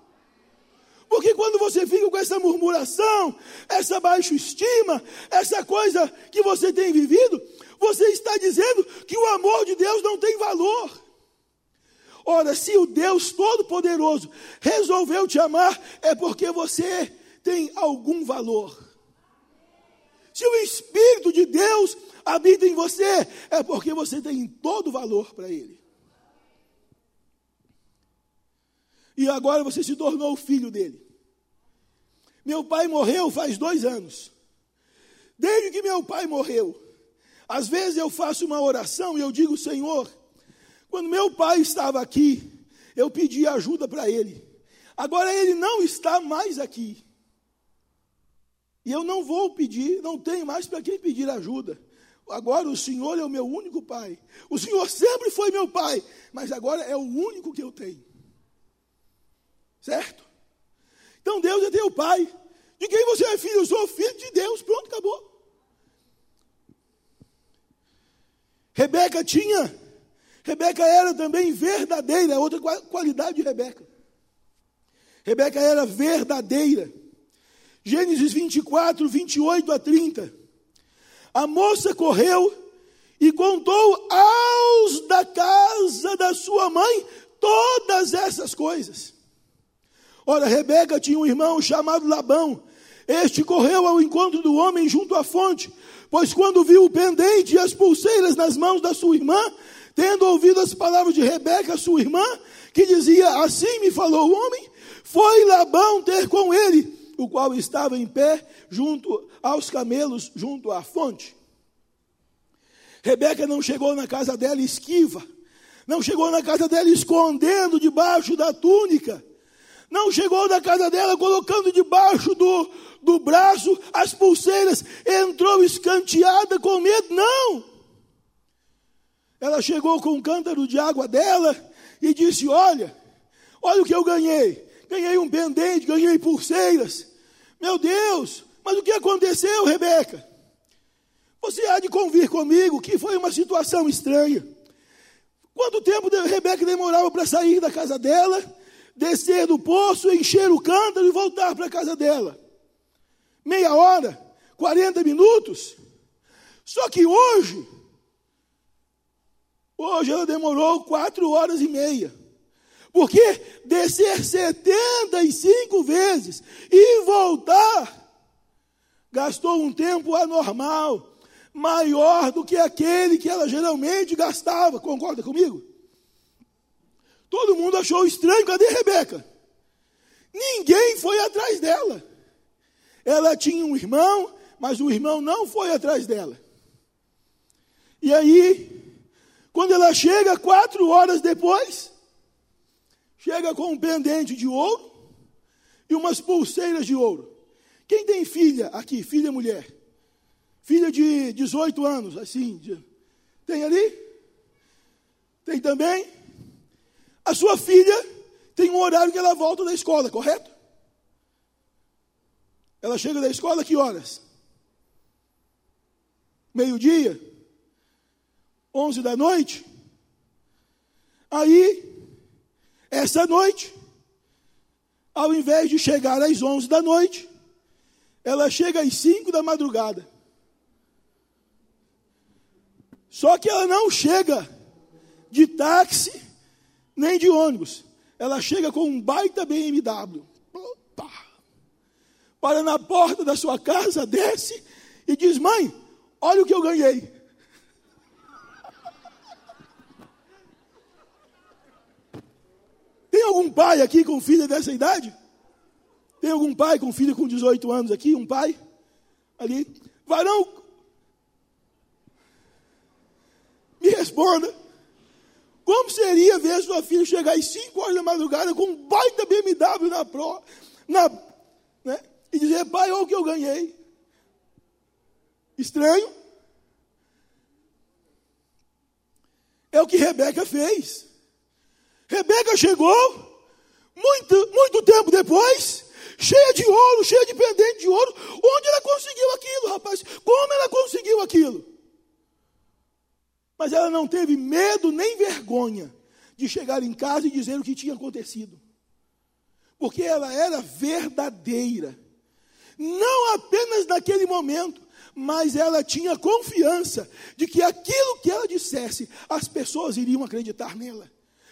Porque quando você fica com essa murmuração, essa baixa estima, essa coisa que você tem vivido, você está dizendo que o amor de Deus não tem valor. Ora, se o Deus Todo-Poderoso resolveu te amar, é porque você tem algum valor. Se o Espírito de Deus habita em você, é porque você tem todo valor para Ele. E agora você se tornou filho dele. Meu pai morreu faz dois anos. Desde que meu pai morreu, às vezes eu faço uma oração e eu digo, Senhor, quando meu pai estava aqui, eu pedi ajuda para ele. Agora ele não está mais aqui. E eu não vou pedir, não tenho mais para quem pedir ajuda. Agora o Senhor é o meu único pai. O Senhor sempre foi meu pai, mas agora é o único que eu tenho. Certo? Então Deus é teu pai. De quem você é filho? Eu sou filho de Deus. Pronto, acabou. Rebeca tinha, Rebeca era também verdadeira, outra qualidade de Rebeca. Rebeca era verdadeira. Gênesis 24, 28 a 30. A moça correu e contou aos da casa da sua mãe todas essas coisas. Ora, Rebeca tinha um irmão chamado Labão. Este correu ao encontro do homem junto à fonte Pois quando viu o pendente e as pulseiras nas mãos da sua irmã, tendo ouvido as palavras de Rebeca, sua irmã, que dizia: Assim me falou o homem, foi Labão ter com ele, o qual estava em pé junto aos camelos, junto à fonte. Rebeca não chegou na casa dela esquiva, não chegou na casa dela escondendo debaixo da túnica, não chegou na casa dela colocando debaixo do, do braço as pulseiras, entrou escanteada com medo, não. Ela chegou com um cântaro de água dela e disse: Olha, olha o que eu ganhei. Ganhei um pendente, ganhei pulseiras. Meu Deus, mas o que aconteceu, Rebeca? Você há de convir comigo que foi uma situação estranha. Quanto tempo Rebeca demorava para sair da casa dela, descer do poço, encher o cântaro e voltar para a casa dela? Meia hora, 40 minutos. Só que hoje, hoje ela demorou quatro horas e meia. Porque descer 75 vezes e voltar, gastou um tempo anormal, maior do que aquele que ela geralmente gastava. Concorda comigo? Todo mundo achou estranho, cadê Rebeca? Ninguém foi atrás dela. Ela tinha um irmão, mas o irmão não foi atrás dela. E aí, quando ela chega, quatro horas depois, chega com um pendente de ouro e umas pulseiras de ouro. Quem tem filha aqui, filha mulher? Filha de 18 anos, assim. Tem ali? Tem também? A sua filha tem um horário que ela volta da escola, correto? Ela chega da escola que horas? Meio-dia? Onze da noite? Aí, essa noite, ao invés de chegar às onze da noite, ela chega às cinco da madrugada. Só que ela não chega de táxi, nem de ônibus. Ela chega com um baita BMW. Opa! Para na porta da sua casa, desce e diz: Mãe, olha o que eu ganhei. Tem algum pai aqui com filha dessa idade? Tem algum pai com filho com 18 anos aqui? Um pai? Ali? Varão, me responda. Como seria ver sua filha chegar às 5 horas da madrugada com um baita BMW na pro, na, né, e dizer, pai, olha o que eu ganhei. Estranho? É o que Rebeca fez. Rebeca chegou, muito, muito tempo depois, cheia de ouro, cheia de pendente de ouro. Onde ela conseguiu aquilo, rapaz? Como ela conseguiu aquilo? Mas ela não teve medo nem vergonha de chegar em casa e dizer o que tinha acontecido. Porque ela era verdadeira. Não apenas naquele momento, mas ela tinha confiança de que aquilo que ela dissesse, as pessoas iriam acreditar nela.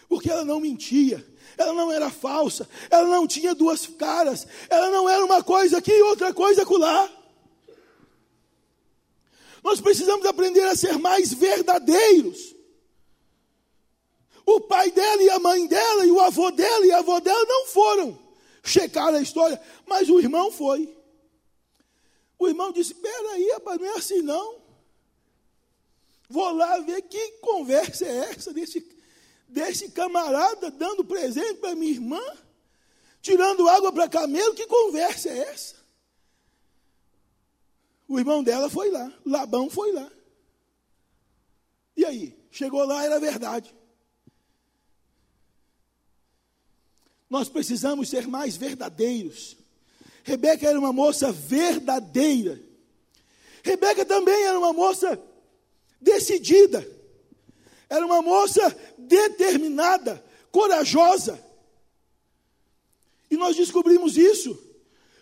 Porque ela não mentia, ela não era falsa, ela não tinha duas caras, ela não era uma coisa aqui e outra coisa acolá. Nós precisamos aprender a ser mais verdadeiros. O pai dela e a mãe dela, e o avô dela e a avó dela não foram checar a história, mas o irmão foi. O irmão disse: Peraí, rapaz, não é assim não. Vou lá ver que conversa é essa desse, desse camarada dando presente para minha irmã, tirando água para camelo, que conversa é essa? O irmão dela foi lá, Labão foi lá. E aí? Chegou lá, era verdade. Nós precisamos ser mais verdadeiros. Rebeca era uma moça verdadeira. Rebeca também era uma moça decidida. Era uma moça determinada, corajosa. E nós descobrimos isso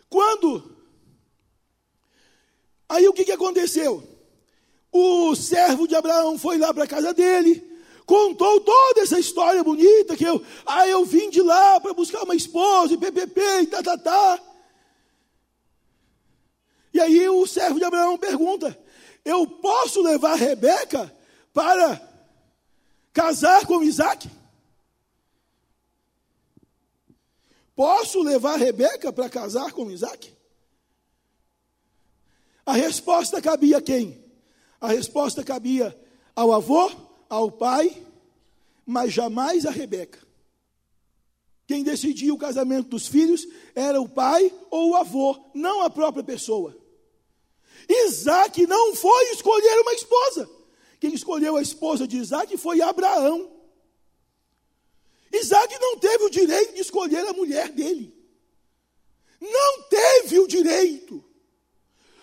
quando Aí o que, que aconteceu? O servo de Abraão foi lá para a casa dele, contou toda essa história bonita que eu, ah, eu vim de lá para buscar uma esposa e ppp e tá, tá, tá. E aí o servo de Abraão pergunta: Eu posso levar Rebeca para casar com Isaac? Posso levar Rebeca para casar com Isaac? A resposta cabia a quem? A resposta cabia ao avô, ao pai, mas jamais a Rebeca. Quem decidia o casamento dos filhos era o pai ou o avô, não a própria pessoa. Isaac não foi escolher uma esposa. Quem escolheu a esposa de Isaac foi Abraão. Isaac não teve o direito de escolher a mulher dele. Não teve o direito.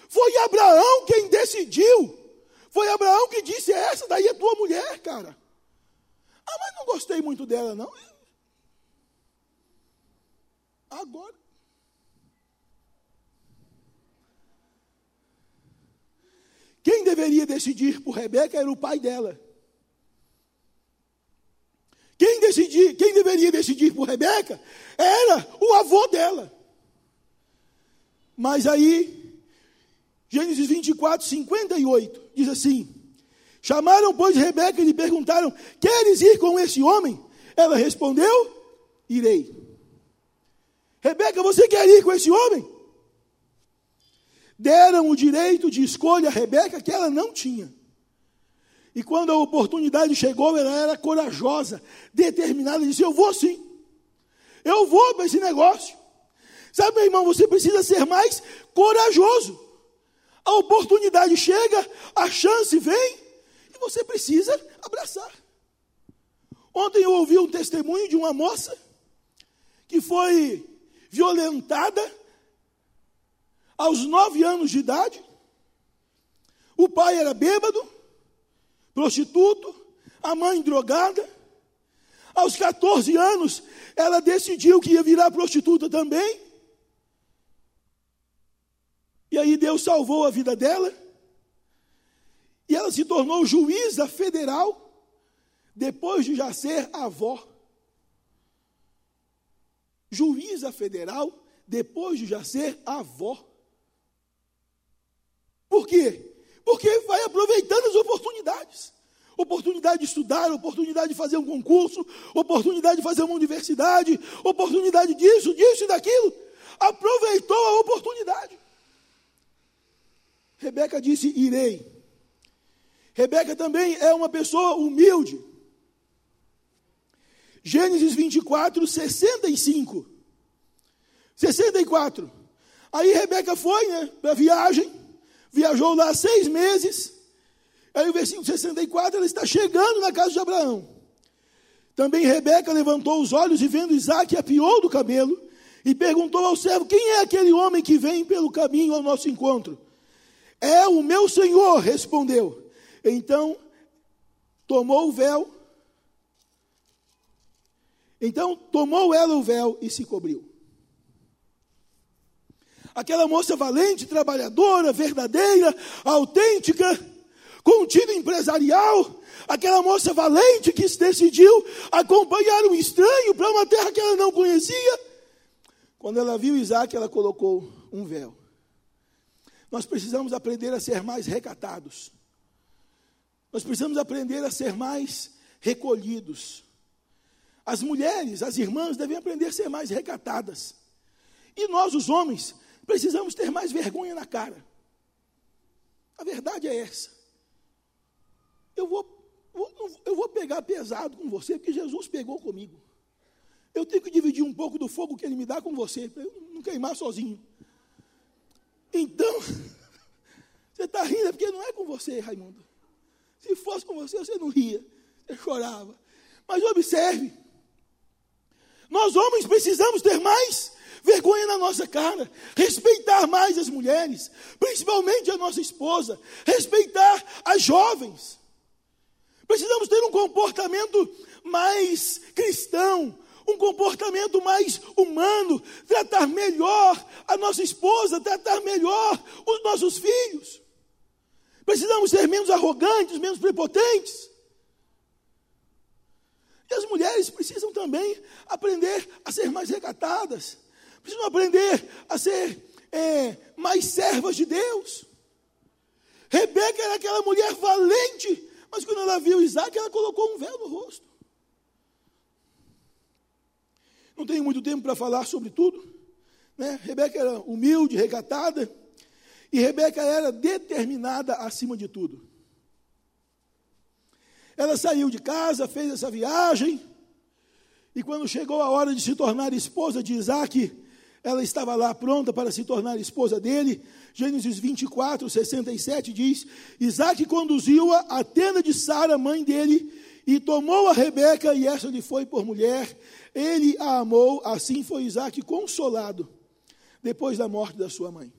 Foi Abraão quem decidiu. Foi Abraão que disse: essa daí é tua mulher, cara. Ah, mas não gostei muito dela, não. Agora. Quem deveria decidir por Rebeca era o pai dela. Quem, decidir, quem deveria decidir por Rebeca era o avô dela. Mas aí Gênesis 24, 58, diz assim: Chamaram, pois, Rebeca e lhe perguntaram: Queres ir com esse homem? Ela respondeu: Irei. Rebeca, você quer ir com esse homem? Deram o direito de escolha a Rebeca que ela não tinha. E quando a oportunidade chegou, ela era corajosa, determinada, disse: Eu vou sim. Eu vou para esse negócio. Sabe, meu irmão, você precisa ser mais corajoso. A oportunidade chega, a chance vem e você precisa abraçar. Ontem eu ouvi um testemunho de uma moça que foi violentada aos nove anos de idade. O pai era bêbado, prostituto, a mãe drogada. Aos 14 anos, ela decidiu que ia virar prostituta também. E aí Deus salvou a vida dela. E ela se tornou juíza federal depois de já ser avó. Juíza federal, depois de já ser avó. Por quê? Porque vai aproveitando as oportunidades. Oportunidade de estudar, oportunidade de fazer um concurso, oportunidade de fazer uma universidade, oportunidade disso, disso e daquilo. Aproveitou a oportunidade. Rebeca disse: Irei. Rebeca também é uma pessoa humilde. Gênesis 24, 65. 64. Aí Rebeca foi né, para viagem, viajou lá seis meses. Aí o versículo 64, ela está chegando na casa de Abraão. Também Rebeca levantou os olhos e vendo Isaac, apiou do cabelo e perguntou ao servo: Quem é aquele homem que vem pelo caminho ao nosso encontro? É o meu senhor, respondeu. Então tomou o véu. Então tomou ela o véu e se cobriu. Aquela moça valente, trabalhadora, verdadeira, autêntica, contido empresarial, aquela moça valente que decidiu acompanhar um estranho para uma terra que ela não conhecia. Quando ela viu Isaac, ela colocou um véu. Nós precisamos aprender a ser mais recatados. Nós precisamos aprender a ser mais recolhidos. As mulheres, as irmãs, devem aprender a ser mais recatadas. E nós, os homens, precisamos ter mais vergonha na cara. A verdade é essa. Eu vou, eu vou pegar pesado com você, porque Jesus pegou comigo. Eu tenho que dividir um pouco do fogo que Ele me dá com você, para eu não queimar sozinho. Então, você está rindo, é porque não é com você, Raimundo. Se fosse com você, você não ria, você chorava. Mas observe, nós homens precisamos ter mais vergonha na nossa cara, respeitar mais as mulheres, principalmente a nossa esposa, respeitar as jovens. Precisamos ter um comportamento mais cristão, um comportamento mais humano, tratar melhor a nossa esposa, tratar melhor os nossos filhos. Precisamos ser menos arrogantes, menos prepotentes. E as mulheres precisam também aprender a ser mais recatadas, precisam aprender a ser é, mais servas de Deus. Rebeca era aquela mulher valente, mas quando ela viu Isaac, ela colocou um véu no rosto. Não tenho muito tempo para falar sobre tudo. Né? Rebeca era humilde, recatada, e Rebeca era determinada acima de tudo. Ela saiu de casa, fez essa viagem, e quando chegou a hora de se tornar esposa de Isaac, ela estava lá pronta para se tornar esposa dele. Gênesis 24, 67 diz: Isaac conduziu-a à tenda de Sara, mãe dele, e tomou a Rebeca, e essa lhe foi por mulher. Ele a amou, assim foi Isaac consolado, depois da morte da sua mãe.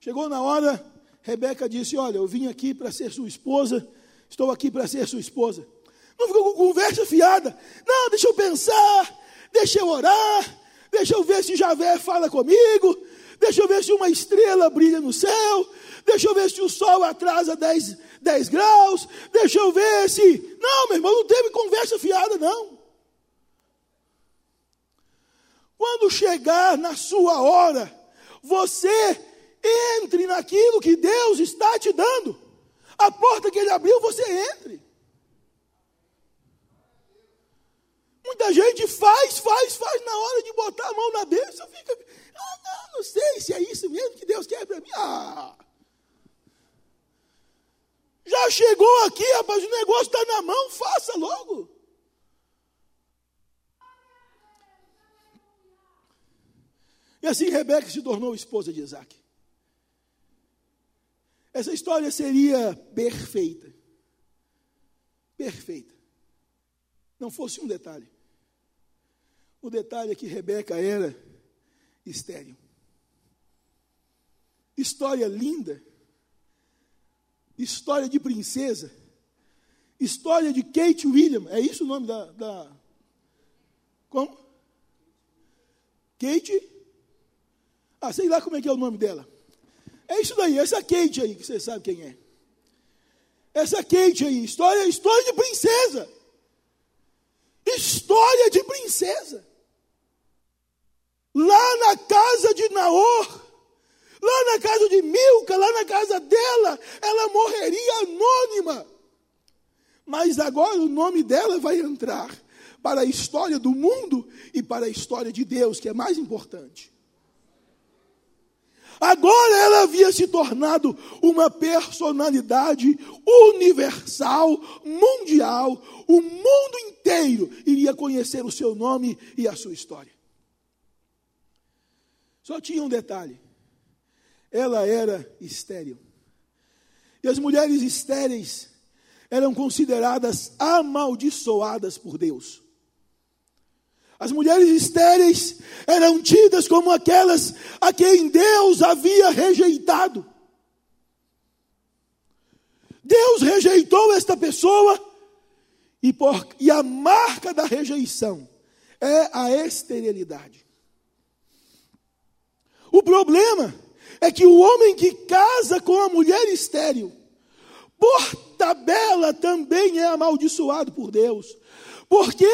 Chegou na hora, Rebeca disse: Olha, eu vim aqui para ser sua esposa, estou aqui para ser sua esposa. Não ficou com conversa fiada. Não, deixa eu pensar, deixa eu orar, deixa eu ver se Javé fala comigo, deixa eu ver se uma estrela brilha no céu, deixa eu ver se o sol atrasa 10, 10 graus, deixa eu ver se. Não, meu irmão, não teve conversa fiada, não. Quando chegar na sua hora, você entre naquilo que Deus está te dando. A porta que Ele abriu, você entre. Muita gente faz, faz, faz, na hora de botar a mão na bênção, fica, ah, não, não sei se é isso mesmo que Deus quer para mim. Ah, já chegou aqui, rapaz, o negócio está na mão, faça logo. E assim Rebeca se tornou esposa de Isaac. Essa história seria perfeita. Perfeita. Não fosse um detalhe. O detalhe é que Rebeca era estéril. História linda História de princesa. História de Kate William. É isso o nome da. da... Como? Kate? Ah, sei lá como é que é o nome dela. É isso daí, essa Kate aí, que você sabe quem é. Essa Kate aí, história, história de princesa. História de princesa. Lá na casa de Naor, lá na casa de Milca, lá na casa dela, ela morreria anônima. Mas agora o nome dela vai entrar para a história do mundo e para a história de Deus, que é mais importante. Agora ela havia se tornado uma personalidade universal, mundial. O mundo inteiro iria conhecer o seu nome e a sua história. Só tinha um detalhe: ela era estéril. E as mulheres estéreis eram consideradas amaldiçoadas por Deus. As mulheres estéreis eram tidas como aquelas a quem Deus havia rejeitado. Deus rejeitou esta pessoa e, por, e a marca da rejeição é a esterilidade. O problema é que o homem que casa com a mulher estéril, por tabela também é amaldiçoado por Deus. Porque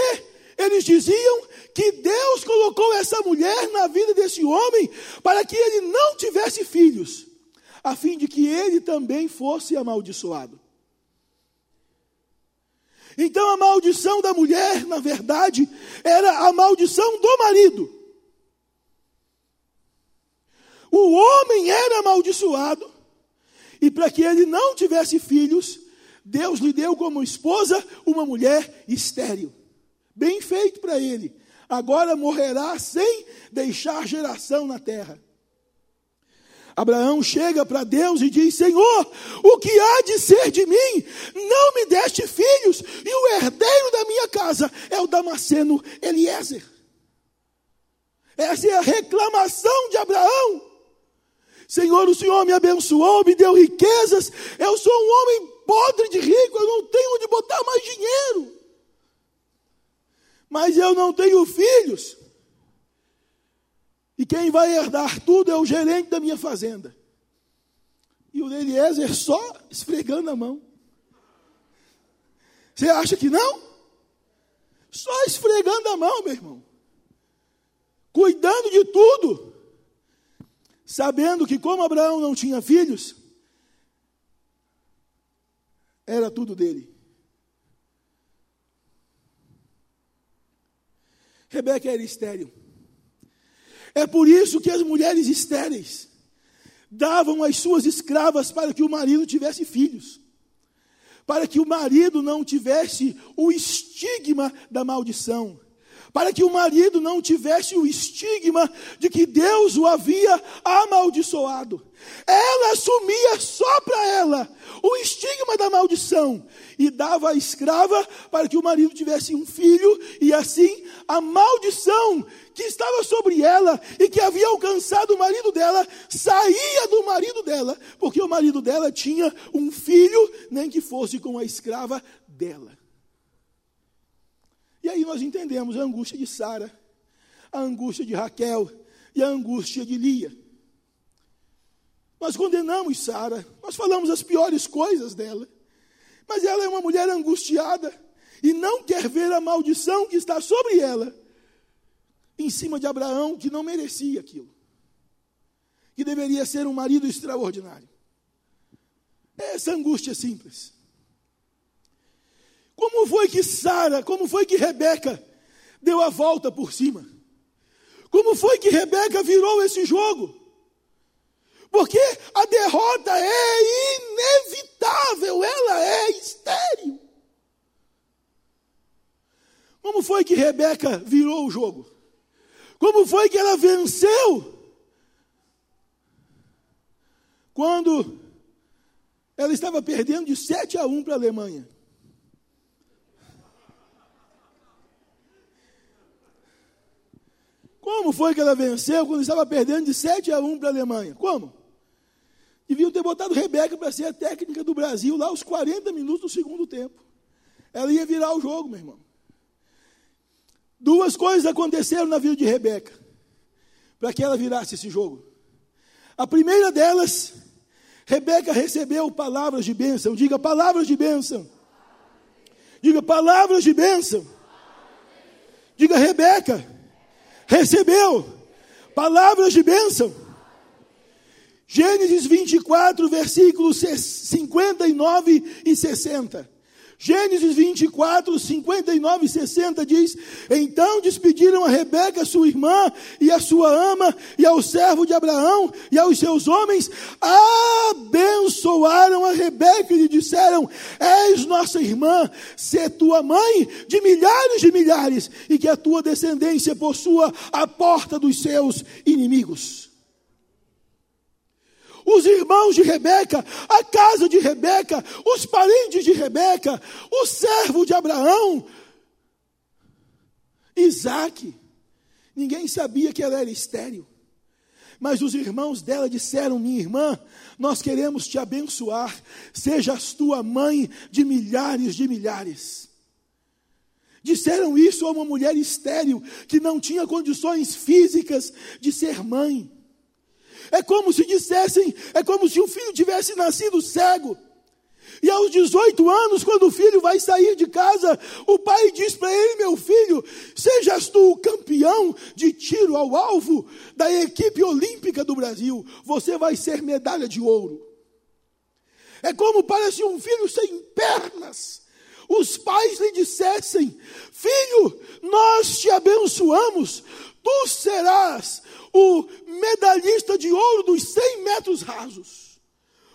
eles diziam que Deus colocou essa mulher na vida desse homem para que ele não tivesse filhos, a fim de que ele também fosse amaldiçoado. Então a maldição da mulher, na verdade, era a maldição do marido. O homem era amaldiçoado, e para que ele não tivesse filhos, Deus lhe deu como esposa uma mulher estéril. Bem feito para ele. Agora morrerá sem deixar geração na terra. Abraão chega para Deus e diz: Senhor, o que há de ser de mim? Não me deste filhos, e o herdeiro da minha casa é o Damasceno Eliezer. Essa é a reclamação de Abraão. Senhor, o Senhor me abençoou, me deu riquezas, eu sou um homem podre de rico, eu não tenho onde botar mais dinheiro mas eu não tenho filhos. E quem vai herdar tudo é o gerente da minha fazenda. E o Eliezer só esfregando a mão. Você acha que não? Só esfregando a mão, meu irmão. Cuidando de tudo. Sabendo que, como Abraão não tinha filhos, era tudo dele. Rebeca era estéril. É por isso que as mulheres estéreis davam as suas escravas para que o marido tivesse filhos, para que o marido não tivesse o estigma da maldição, para que o marido não tivesse o estigma de que Deus o havia amaldiçoado. Ela assumia só para ela o estigma da maldição e dava a escrava para que o marido tivesse um filho e assim a maldição que estava sobre ela e que havia alcançado o marido dela saía do marido dela, porque o marido dela tinha um filho, nem que fosse com a escrava dela. E aí nós entendemos a angústia de Sara, a angústia de Raquel e a angústia de Lia. Nós condenamos Sara, nós falamos as piores coisas dela, mas ela é uma mulher angustiada e não quer ver a maldição que está sobre ela em cima de Abraão, que não merecia aquilo, que deveria ser um marido extraordinário. É essa angústia simples. Como foi que Sara, como foi que Rebeca deu a volta por cima? Como foi que Rebeca virou esse jogo? Porque a derrota é inevitável, ela é estéril. Como foi que Rebeca virou o jogo? Como foi que ela venceu? Quando ela estava perdendo de 7 a 1 para a Alemanha. Como foi que ela venceu quando estava perdendo de 7 a 1 para a Alemanha? Como? Deviam ter botado Rebeca para ser a técnica do Brasil lá aos 40 minutos do segundo tempo. Ela ia virar o jogo, meu irmão. Duas coisas aconteceram na vida de Rebeca para que ela virasse esse jogo. A primeira delas, Rebeca recebeu palavras de bênção. Diga palavras de bênção. Diga palavras de bênção. Diga Rebeca recebeu palavras de bênção. Gênesis 24, versículos 59 e 60. Gênesis 24, 59 e 60 diz: Então despediram a Rebeca, sua irmã, e a sua ama, e ao servo de Abraão, e aos seus homens, abençoaram a Rebeca e lhe disseram: És nossa irmã, se tua mãe de milhares de milhares, e que a tua descendência possua a porta dos seus inimigos os irmãos de Rebeca, a casa de Rebeca, os parentes de Rebeca, o servo de Abraão, Isaac. Ninguém sabia que ela era estéril. Mas os irmãos dela disseram: Minha irmã, nós queremos te abençoar, sejas tua mãe de milhares de milhares. Disseram isso a uma mulher estéril que não tinha condições físicas de ser mãe. É como se dissessem, é como se o filho tivesse nascido cego. E aos 18 anos, quando o filho vai sair de casa, o pai diz para ele: Meu filho, sejas tu o campeão de tiro ao alvo da equipe olímpica do Brasil, você vai ser medalha de ouro. É como para se um filho sem pernas, os pais lhe dissessem: Filho, nós te abençoamos, tu serás o medalhista de ouro dos 100 metros rasos.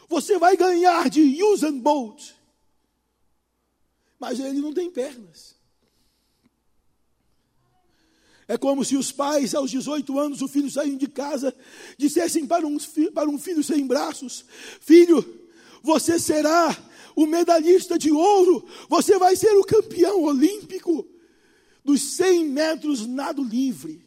Você vai ganhar de Usain Bolt. Mas ele não tem pernas. É como se os pais, aos 18 anos, o filho saindo de casa, dissessem para um, para um filho sem braços: Filho, você será o medalhista de ouro, você vai ser o campeão olímpico dos 100 metros nado livre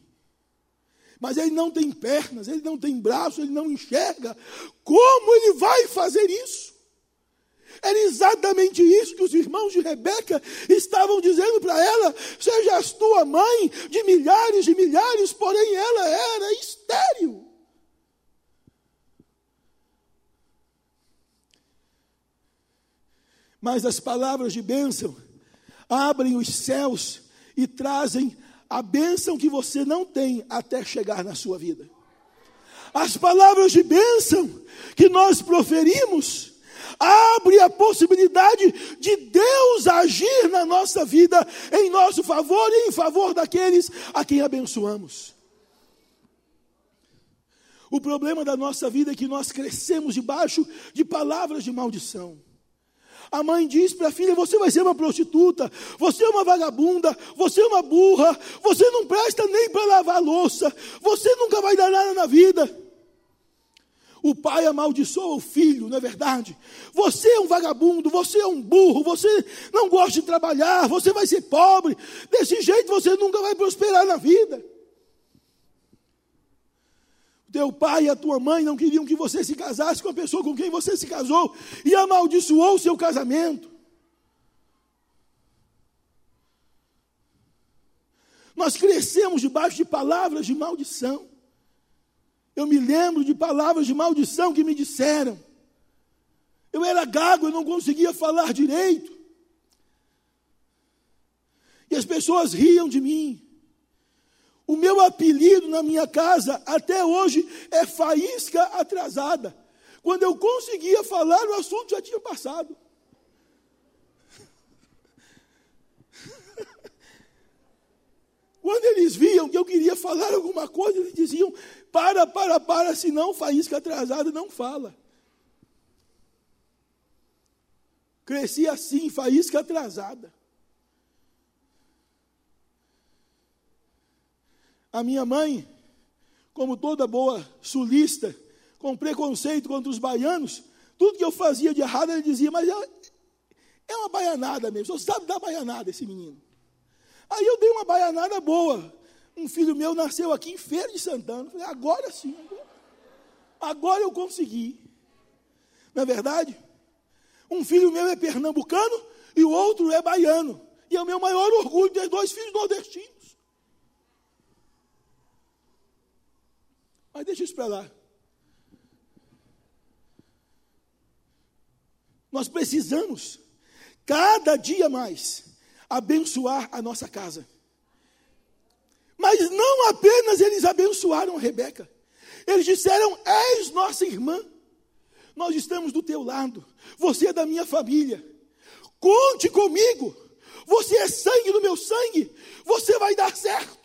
mas ele não tem pernas, ele não tem braços, ele não enxerga. Como ele vai fazer isso? Era exatamente isso que os irmãos de Rebeca estavam dizendo para ela: sejas tua mãe de milhares de milhares, porém ela era estéril. Mas as palavras de bênção abrem os céus e trazem a bênção que você não tem até chegar na sua vida. As palavras de bênção que nós proferimos abre a possibilidade de Deus agir na nossa vida em nosso favor e em favor daqueles a quem abençoamos. O problema da nossa vida é que nós crescemos debaixo de palavras de maldição. A mãe diz para a filha: Você vai ser uma prostituta, você é uma vagabunda, você é uma burra, você não presta nem para lavar louça, você nunca vai dar nada na vida. O pai amaldiçoa o filho, não é verdade? Você é um vagabundo, você é um burro, você não gosta de trabalhar, você vai ser pobre, desse jeito você nunca vai prosperar na vida. Teu pai e a tua mãe não queriam que você se casasse com a pessoa com quem você se casou e amaldiçoou o seu casamento. Nós crescemos debaixo de palavras de maldição. Eu me lembro de palavras de maldição que me disseram. Eu era gago, eu não conseguia falar direito. E as pessoas riam de mim. O meu apelido na minha casa até hoje é faísca atrasada. Quando eu conseguia falar, o assunto já tinha passado. Quando eles viam que eu queria falar alguma coisa, eles diziam: para, para, para, senão faísca atrasada não fala. Cresci assim, faísca atrasada. A minha mãe, como toda boa sulista, com preconceito contra os baianos, tudo que eu fazia de errado, ele dizia, mas é, é uma baianada mesmo, você sabe dar baianada esse menino. Aí eu dei uma baianada boa. Um filho meu nasceu aqui em Feira de Santana. Falei, agora sim, agora eu consegui. Não é verdade? Um filho meu é pernambucano e o outro é baiano. E é o meu maior orgulho ter dois filhos nordestinos. Mas deixa isso para lá. Nós precisamos, cada dia mais, abençoar a nossa casa. Mas não apenas eles abençoaram Rebeca, eles disseram: És nossa irmã, nós estamos do teu lado, você é da minha família, conte comigo, você é sangue do meu sangue, você vai dar certo.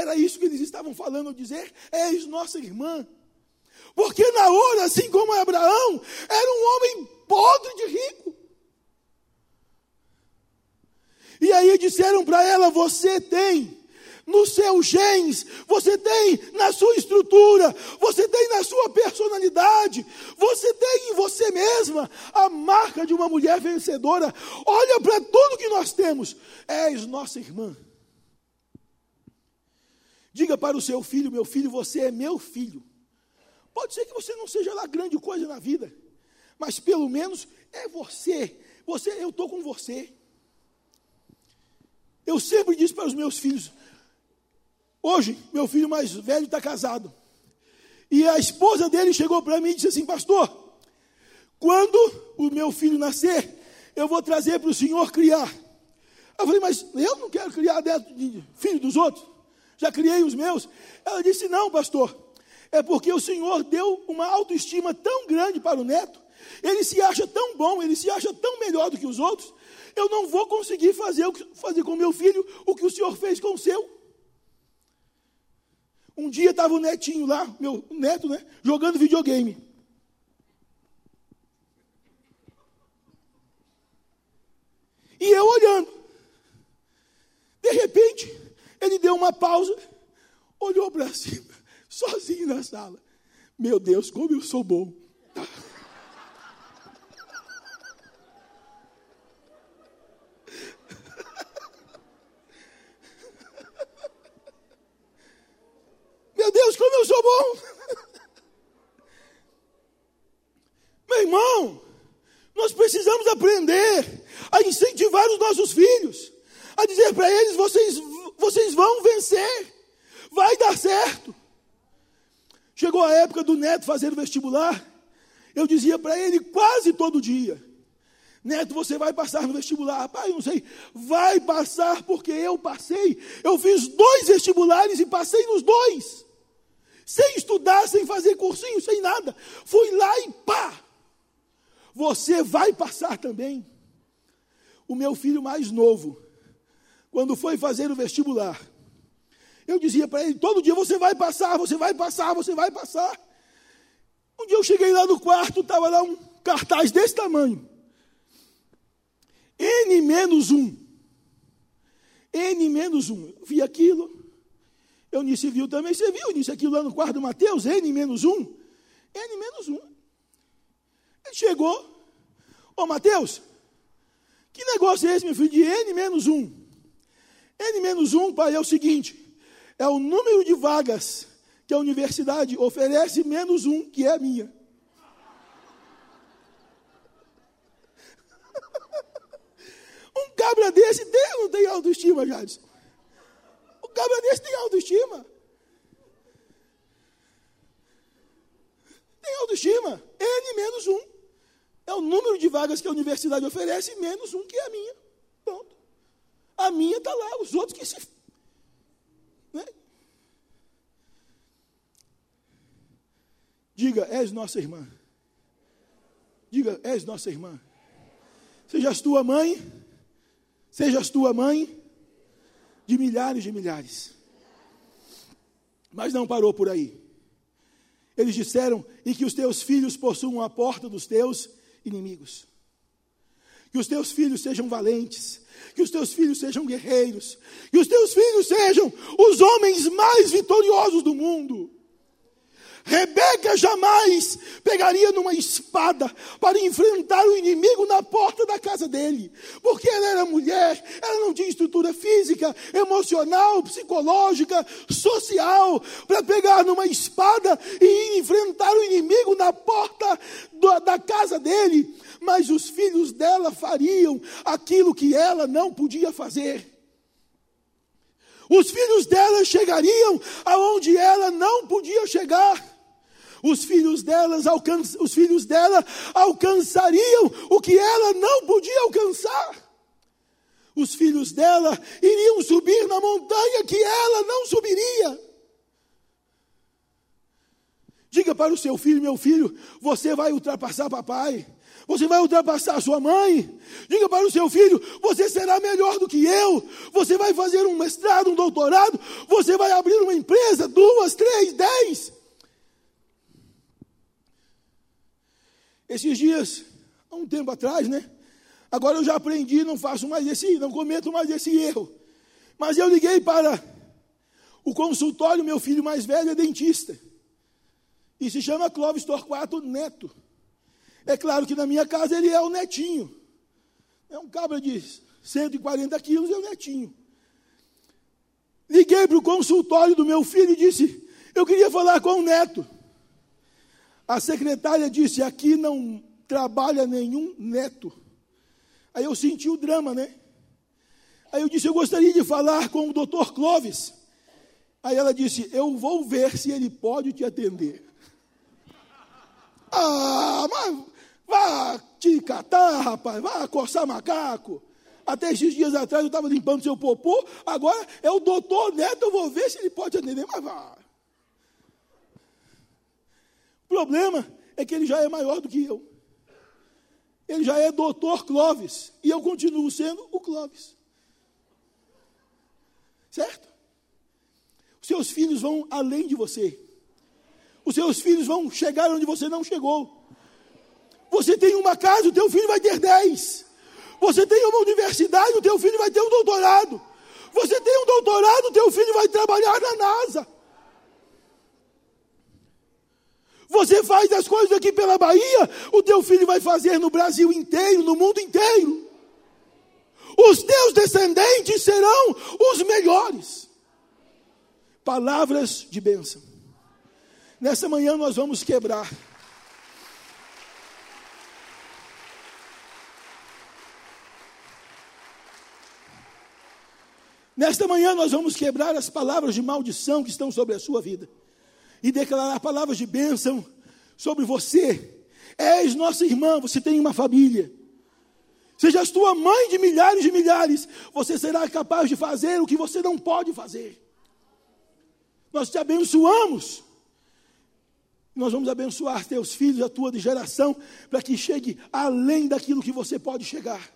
Era isso que eles estavam falando ao dizer: És nossa irmã. Porque Naor, assim como Abraão, era um homem podre de rico. E aí disseram para ela: Você tem nos seus genes, você tem na sua estrutura, você tem na sua personalidade, você tem em você mesma a marca de uma mulher vencedora. Olha para tudo que nós temos. És nossa irmã. Diga para o seu filho: Meu filho, você é meu filho. Pode ser que você não seja lá grande coisa na vida, mas pelo menos é você. Você, eu estou com você. Eu sempre disse para os meus filhos: hoje, meu filho mais velho está casado. E a esposa dele chegou para mim e disse assim: Pastor, quando o meu filho nascer, eu vou trazer para o senhor criar. Eu falei, mas eu não quero criar filho dos outros, já criei os meus. Ela disse: Não, pastor, é porque o Senhor deu uma autoestima tão grande para o neto, ele se acha tão bom, ele se acha tão melhor do que os outros, eu não vou conseguir fazer, fazer com meu filho o que o Senhor fez com o seu. Um dia estava o netinho lá, meu neto, né, jogando videogame. E eu olhando. De repente, ele deu uma pausa, olhou para cima sozinho na sala. Meu Deus, como eu sou bom. Meu Deus, como eu sou bom. Meu irmão, nós precisamos aprender a incentivar os nossos filhos, a dizer para eles: vocês, vocês vão vencer, vai dar certo. Chegou a época do neto fazer o vestibular. Eu dizia para ele quase todo dia: Neto, você vai passar no vestibular. Pai, não sei. Vai passar porque eu passei. Eu fiz dois vestibulares e passei nos dois. Sem estudar, sem fazer cursinho, sem nada. Fui lá e pá! Você vai passar também. O meu filho mais novo, quando foi fazer o vestibular, eu dizia para ele, todo dia você vai passar, você vai passar, você vai passar. Um dia eu cheguei lá no quarto, estava lá um cartaz desse tamanho. N menos um. N menos um. Eu vi aquilo. Eunice viu também. Você viu, Eunice, aquilo lá no quarto do Mateus? N menos um. N menos um. Ele chegou. Ô, Mateus, que negócio é esse, meu filho, de N menos um? N menos um, pai, é o seguinte é o número de vagas que a universidade oferece menos um, que é a minha. um cabra desse tem não tem autoestima, Jadson? Um cabra desse tem autoestima. Tem autoestima. N menos um. É o número de vagas que a universidade oferece, menos um que é a minha. A minha está lá, os outros que se né? Diga, és nossa irmã. Diga, és nossa irmã. Sejas tua mãe, sejas tua mãe de milhares de milhares. Mas não parou por aí. Eles disseram: e que os teus filhos possuam a porta dos teus inimigos. Que os teus filhos sejam valentes, que os teus filhos sejam guerreiros, que os teus filhos sejam os homens mais vitoriosos do mundo. Rebeca jamais pegaria numa espada para enfrentar o inimigo na porta da casa dele, porque ela era mulher, ela não tinha estrutura física, emocional, psicológica, social, para pegar numa espada e enfrentar o inimigo na porta da casa dele mas os filhos dela fariam aquilo que ela não podia fazer. Os filhos dela chegariam aonde ela não podia chegar. Os filhos, delas os filhos dela alcançariam o que ela não podia alcançar. Os filhos dela iriam subir na montanha que ela não subiria. Diga para o seu filho, meu filho, você vai ultrapassar papai. Você vai ultrapassar sua mãe. Diga para o seu filho: você será melhor do que eu. Você vai fazer um mestrado, um doutorado. Você vai abrir uma empresa, duas, três, dez. Esses dias, há um tempo atrás, né? Agora eu já aprendi, não faço mais esse, não cometo mais esse erro. Mas eu liguei para o consultório, meu filho mais velho é dentista. E se chama Clóvis Torquato Neto. É claro que na minha casa ele é o netinho. É um cabra de 140 quilos, é o netinho. Liguei para o consultório do meu filho e disse: Eu queria falar com o neto. A secretária disse: aqui não trabalha nenhum neto. Aí eu senti o drama, né? Aí eu disse: eu gostaria de falar com o doutor Clóvis. Aí ela disse: eu vou ver se ele pode te atender. Ah, mas vá te catar, rapaz, vá coçar macaco. Até esses dias atrás eu estava limpando seu popô, agora é o doutor Neto, eu vou ver se ele pode atender, mas vá problema é que ele já é maior do que eu. Ele já é doutor Clóvis. E eu continuo sendo o Clóvis. Certo? Os seus filhos vão além de você. Os seus filhos vão chegar onde você não chegou. Você tem uma casa, o teu filho vai ter dez. Você tem uma universidade, o teu filho vai ter um doutorado. Você tem um doutorado, o teu filho vai trabalhar na NASA. Você faz as coisas aqui pela Bahia, o teu filho vai fazer no Brasil inteiro, no mundo inteiro. Os teus descendentes serão os melhores. Palavras de bênção. Nessa manhã nós vamos quebrar. Nesta manhã nós vamos quebrar as palavras de maldição que estão sobre a sua vida e declarar palavras de bênção sobre você. És nossa irmã, você tem uma família. Seja tua mãe de milhares de milhares, você será capaz de fazer o que você não pode fazer. Nós te abençoamos. Nós vamos abençoar teus filhos, a tua geração, para que chegue além daquilo que você pode chegar.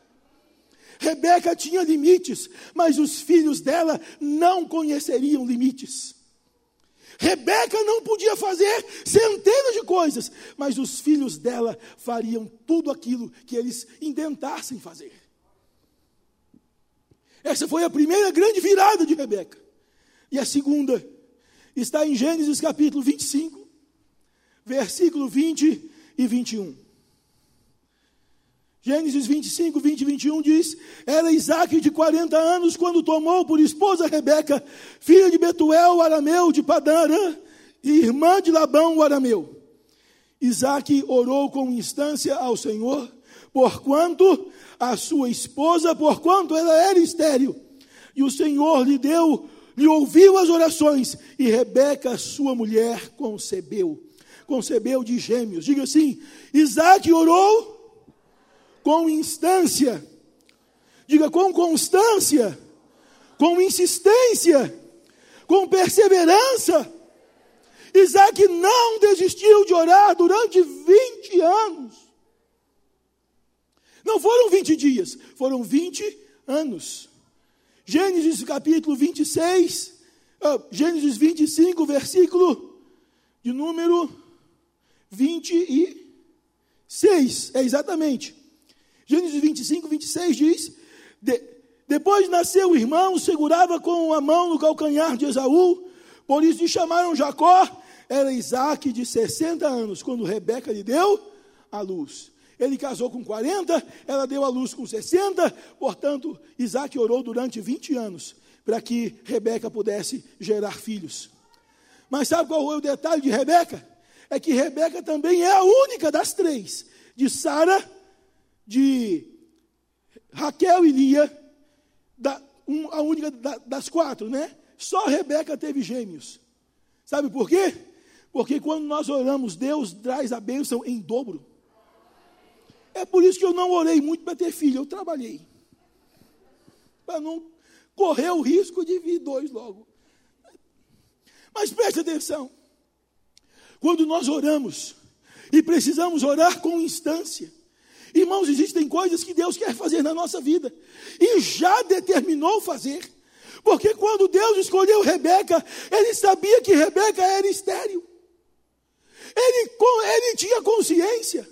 Rebeca tinha limites, mas os filhos dela não conheceriam limites. Rebeca não podia fazer centenas de coisas, mas os filhos dela fariam tudo aquilo que eles intentassem fazer. Essa foi a primeira grande virada de Rebeca. E a segunda está em Gênesis capítulo 25, versículo 20 e 21. Gênesis 25, 20 e 21 diz: Era Isaac de 40 anos quando tomou por esposa Rebeca, filha de Betuel, o arameu de Padarã, e irmã de Labão, o arameu. Isaac orou com instância ao Senhor, porquanto a sua esposa, porquanto ela era estéril. E o Senhor lhe deu, lhe ouviu as orações, e Rebeca, sua mulher, concebeu. Concebeu de gêmeos. Diga assim: Isaac orou com instância, diga com constância, com insistência, com perseverança. Isaac não desistiu de orar durante 20 anos. Não foram 20 dias, foram 20 anos. Gênesis capítulo 26, uh, Gênesis 25, versículo de número 26. É exatamente. Gênesis 25, 26 diz: de, Depois nasceu o irmão, segurava com a mão no calcanhar de Esaú, por isso lhe chamaram Jacó. Era Isaac de 60 anos, quando Rebeca lhe deu a luz. Ele casou com 40, ela deu a luz com 60, portanto, Isaac orou durante 20 anos para que Rebeca pudesse gerar filhos. Mas sabe qual foi o detalhe de Rebeca? É que Rebeca também é a única das três, de Sara, de Raquel e Lia, da, um, a única da, das quatro, né? Só Rebeca teve gêmeos. Sabe por quê? Porque quando nós oramos, Deus traz a bênção em dobro. É por isso que eu não orei muito para ter filho, eu trabalhei. Para não correr o risco de vir dois logo. Mas preste atenção. Quando nós oramos, e precisamos orar com instância, irmãos, existem coisas que Deus quer fazer na nossa vida, e já determinou fazer. Porque quando Deus escolheu Rebeca, ele sabia que Rebeca era estéril. Ele, ele tinha consciência.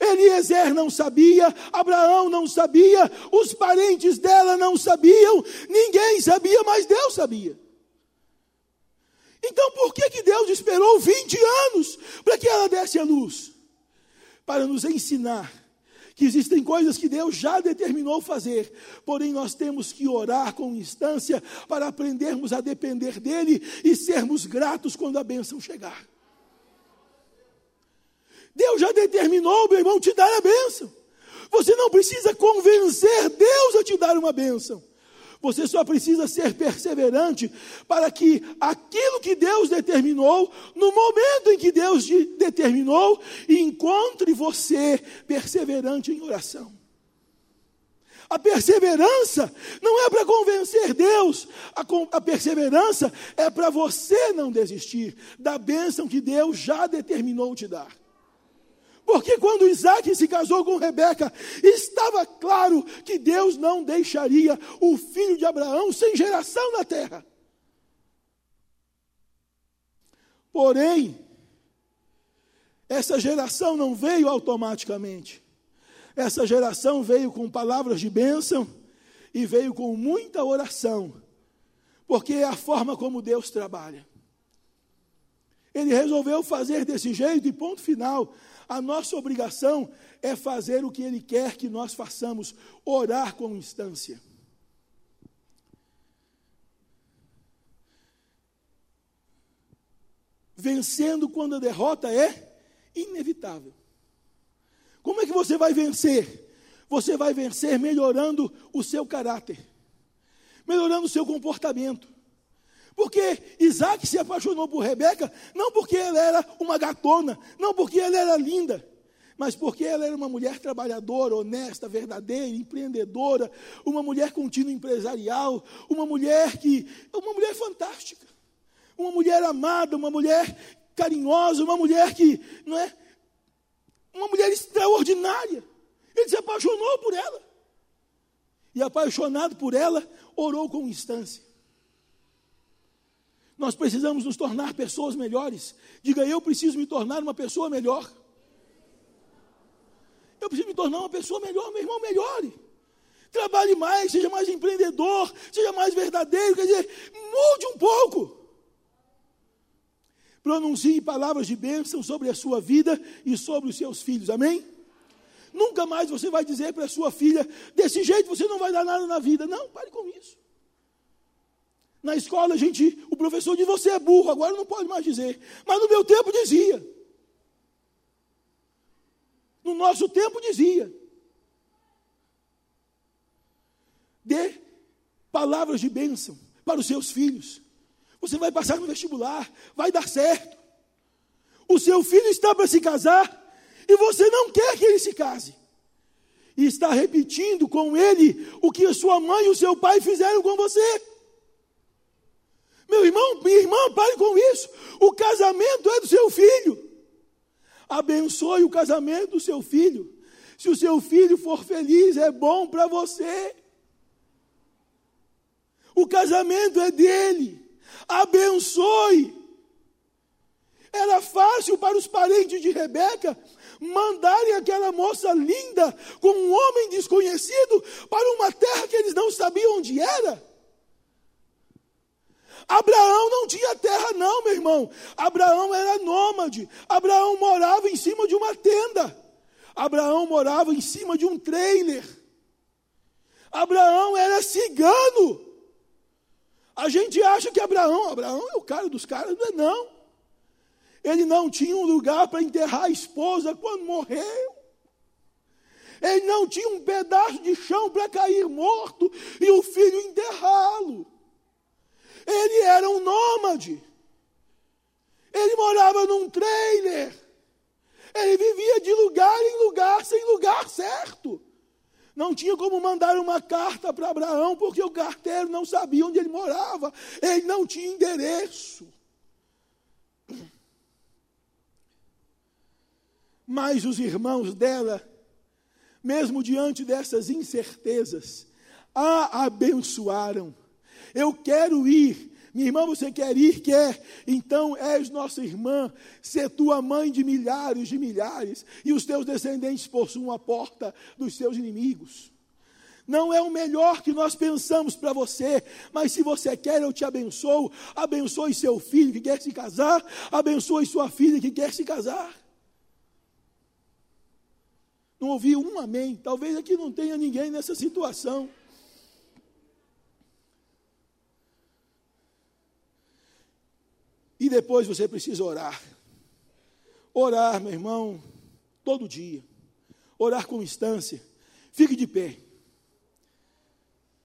Eliezer não sabia, Abraão não sabia, os parentes dela não sabiam, ninguém sabia, mas Deus sabia. Então por que, que Deus esperou 20 anos para que ela desse a luz? Para nos ensinar que existem coisas que Deus já determinou fazer, porém nós temos que orar com instância para aprendermos a depender dEle e sermos gratos quando a bênção chegar. Deus já determinou, meu irmão, te dar a bênção. Você não precisa convencer Deus a te dar uma bênção. Você só precisa ser perseverante para que aquilo que Deus determinou, no momento em que Deus determinou, encontre você perseverante em oração. A perseverança não é para convencer Deus, a, a perseverança é para você não desistir da bênção que Deus já determinou te dar. Porque quando Isaac se casou com Rebeca, estava claro que Deus não deixaria o filho de Abraão sem geração na terra. Porém, essa geração não veio automaticamente. Essa geração veio com palavras de bênção e veio com muita oração, porque é a forma como Deus trabalha. Ele resolveu fazer desse jeito e ponto final. A nossa obrigação é fazer o que Ele quer que nós façamos, orar com instância. Vencendo quando a derrota é inevitável. Como é que você vai vencer? Você vai vencer melhorando o seu caráter, melhorando o seu comportamento. Porque Isaac se apaixonou por Rebeca, não porque ela era uma gatona, não porque ela era linda, mas porque ela era uma mulher trabalhadora, honesta, verdadeira, empreendedora, uma mulher contínua empresarial, uma mulher que, uma mulher fantástica, uma mulher amada, uma mulher carinhosa, uma mulher que, não é, uma mulher extraordinária. Ele se apaixonou por ela. E apaixonado por ela, orou com instância. Nós precisamos nos tornar pessoas melhores. Diga, eu preciso me tornar uma pessoa melhor. Eu preciso me tornar uma pessoa melhor, meu irmão, melhore. Trabalhe mais, seja mais empreendedor, seja mais verdadeiro, quer dizer, mude um pouco. Pronuncie palavras de bênção sobre a sua vida e sobre os seus filhos, amém? Nunca mais você vai dizer para a sua filha, desse jeito você não vai dar nada na vida. Não, pare com isso. Na escola, a gente, o professor diz: Você é burro, agora não pode mais dizer. Mas no meu tempo dizia. No nosso tempo dizia. Dê palavras de bênção para os seus filhos. Você vai passar no vestibular, vai dar certo. O seu filho está para se casar e você não quer que ele se case. E está repetindo com ele o que a sua mãe e o seu pai fizeram com você. Meu irmão, minha irmã, pare com isso. O casamento é do seu filho. Abençoe o casamento do seu filho. Se o seu filho for feliz, é bom para você. O casamento é dele. Abençoe. Era fácil para os parentes de Rebeca mandarem aquela moça linda com um homem desconhecido para uma terra que eles não sabiam onde era. Abraão não tinha terra, não, meu irmão. Abraão era nômade. Abraão morava em cima de uma tenda. Abraão morava em cima de um trailer. Abraão era cigano. A gente acha que Abraão, Abraão é o cara dos caras, não é não. Ele não tinha um lugar para enterrar a esposa quando morreu. Ele não tinha um pedaço de chão para cair morto e o filho enterrá-lo. Ele era um nômade. Ele morava num trailer. Ele vivia de lugar em lugar, sem lugar certo. Não tinha como mandar uma carta para Abraão, porque o carteiro não sabia onde ele morava. Ele não tinha endereço. Mas os irmãos dela, mesmo diante dessas incertezas, a abençoaram. Eu quero ir. Minha irmã, você quer ir? Quer. Então és nossa irmã, ser tua mãe de milhares de milhares, e os teus descendentes possuam a porta dos seus inimigos. Não é o melhor que nós pensamos para você, mas se você quer, eu te abençoo. Abençoe seu filho que quer se casar, abençoe sua filha que quer se casar. Não ouvi um amém. Talvez aqui não tenha ninguém nessa situação. E depois você precisa orar. Orar, meu irmão, todo dia. Orar com instância. Fique de pé.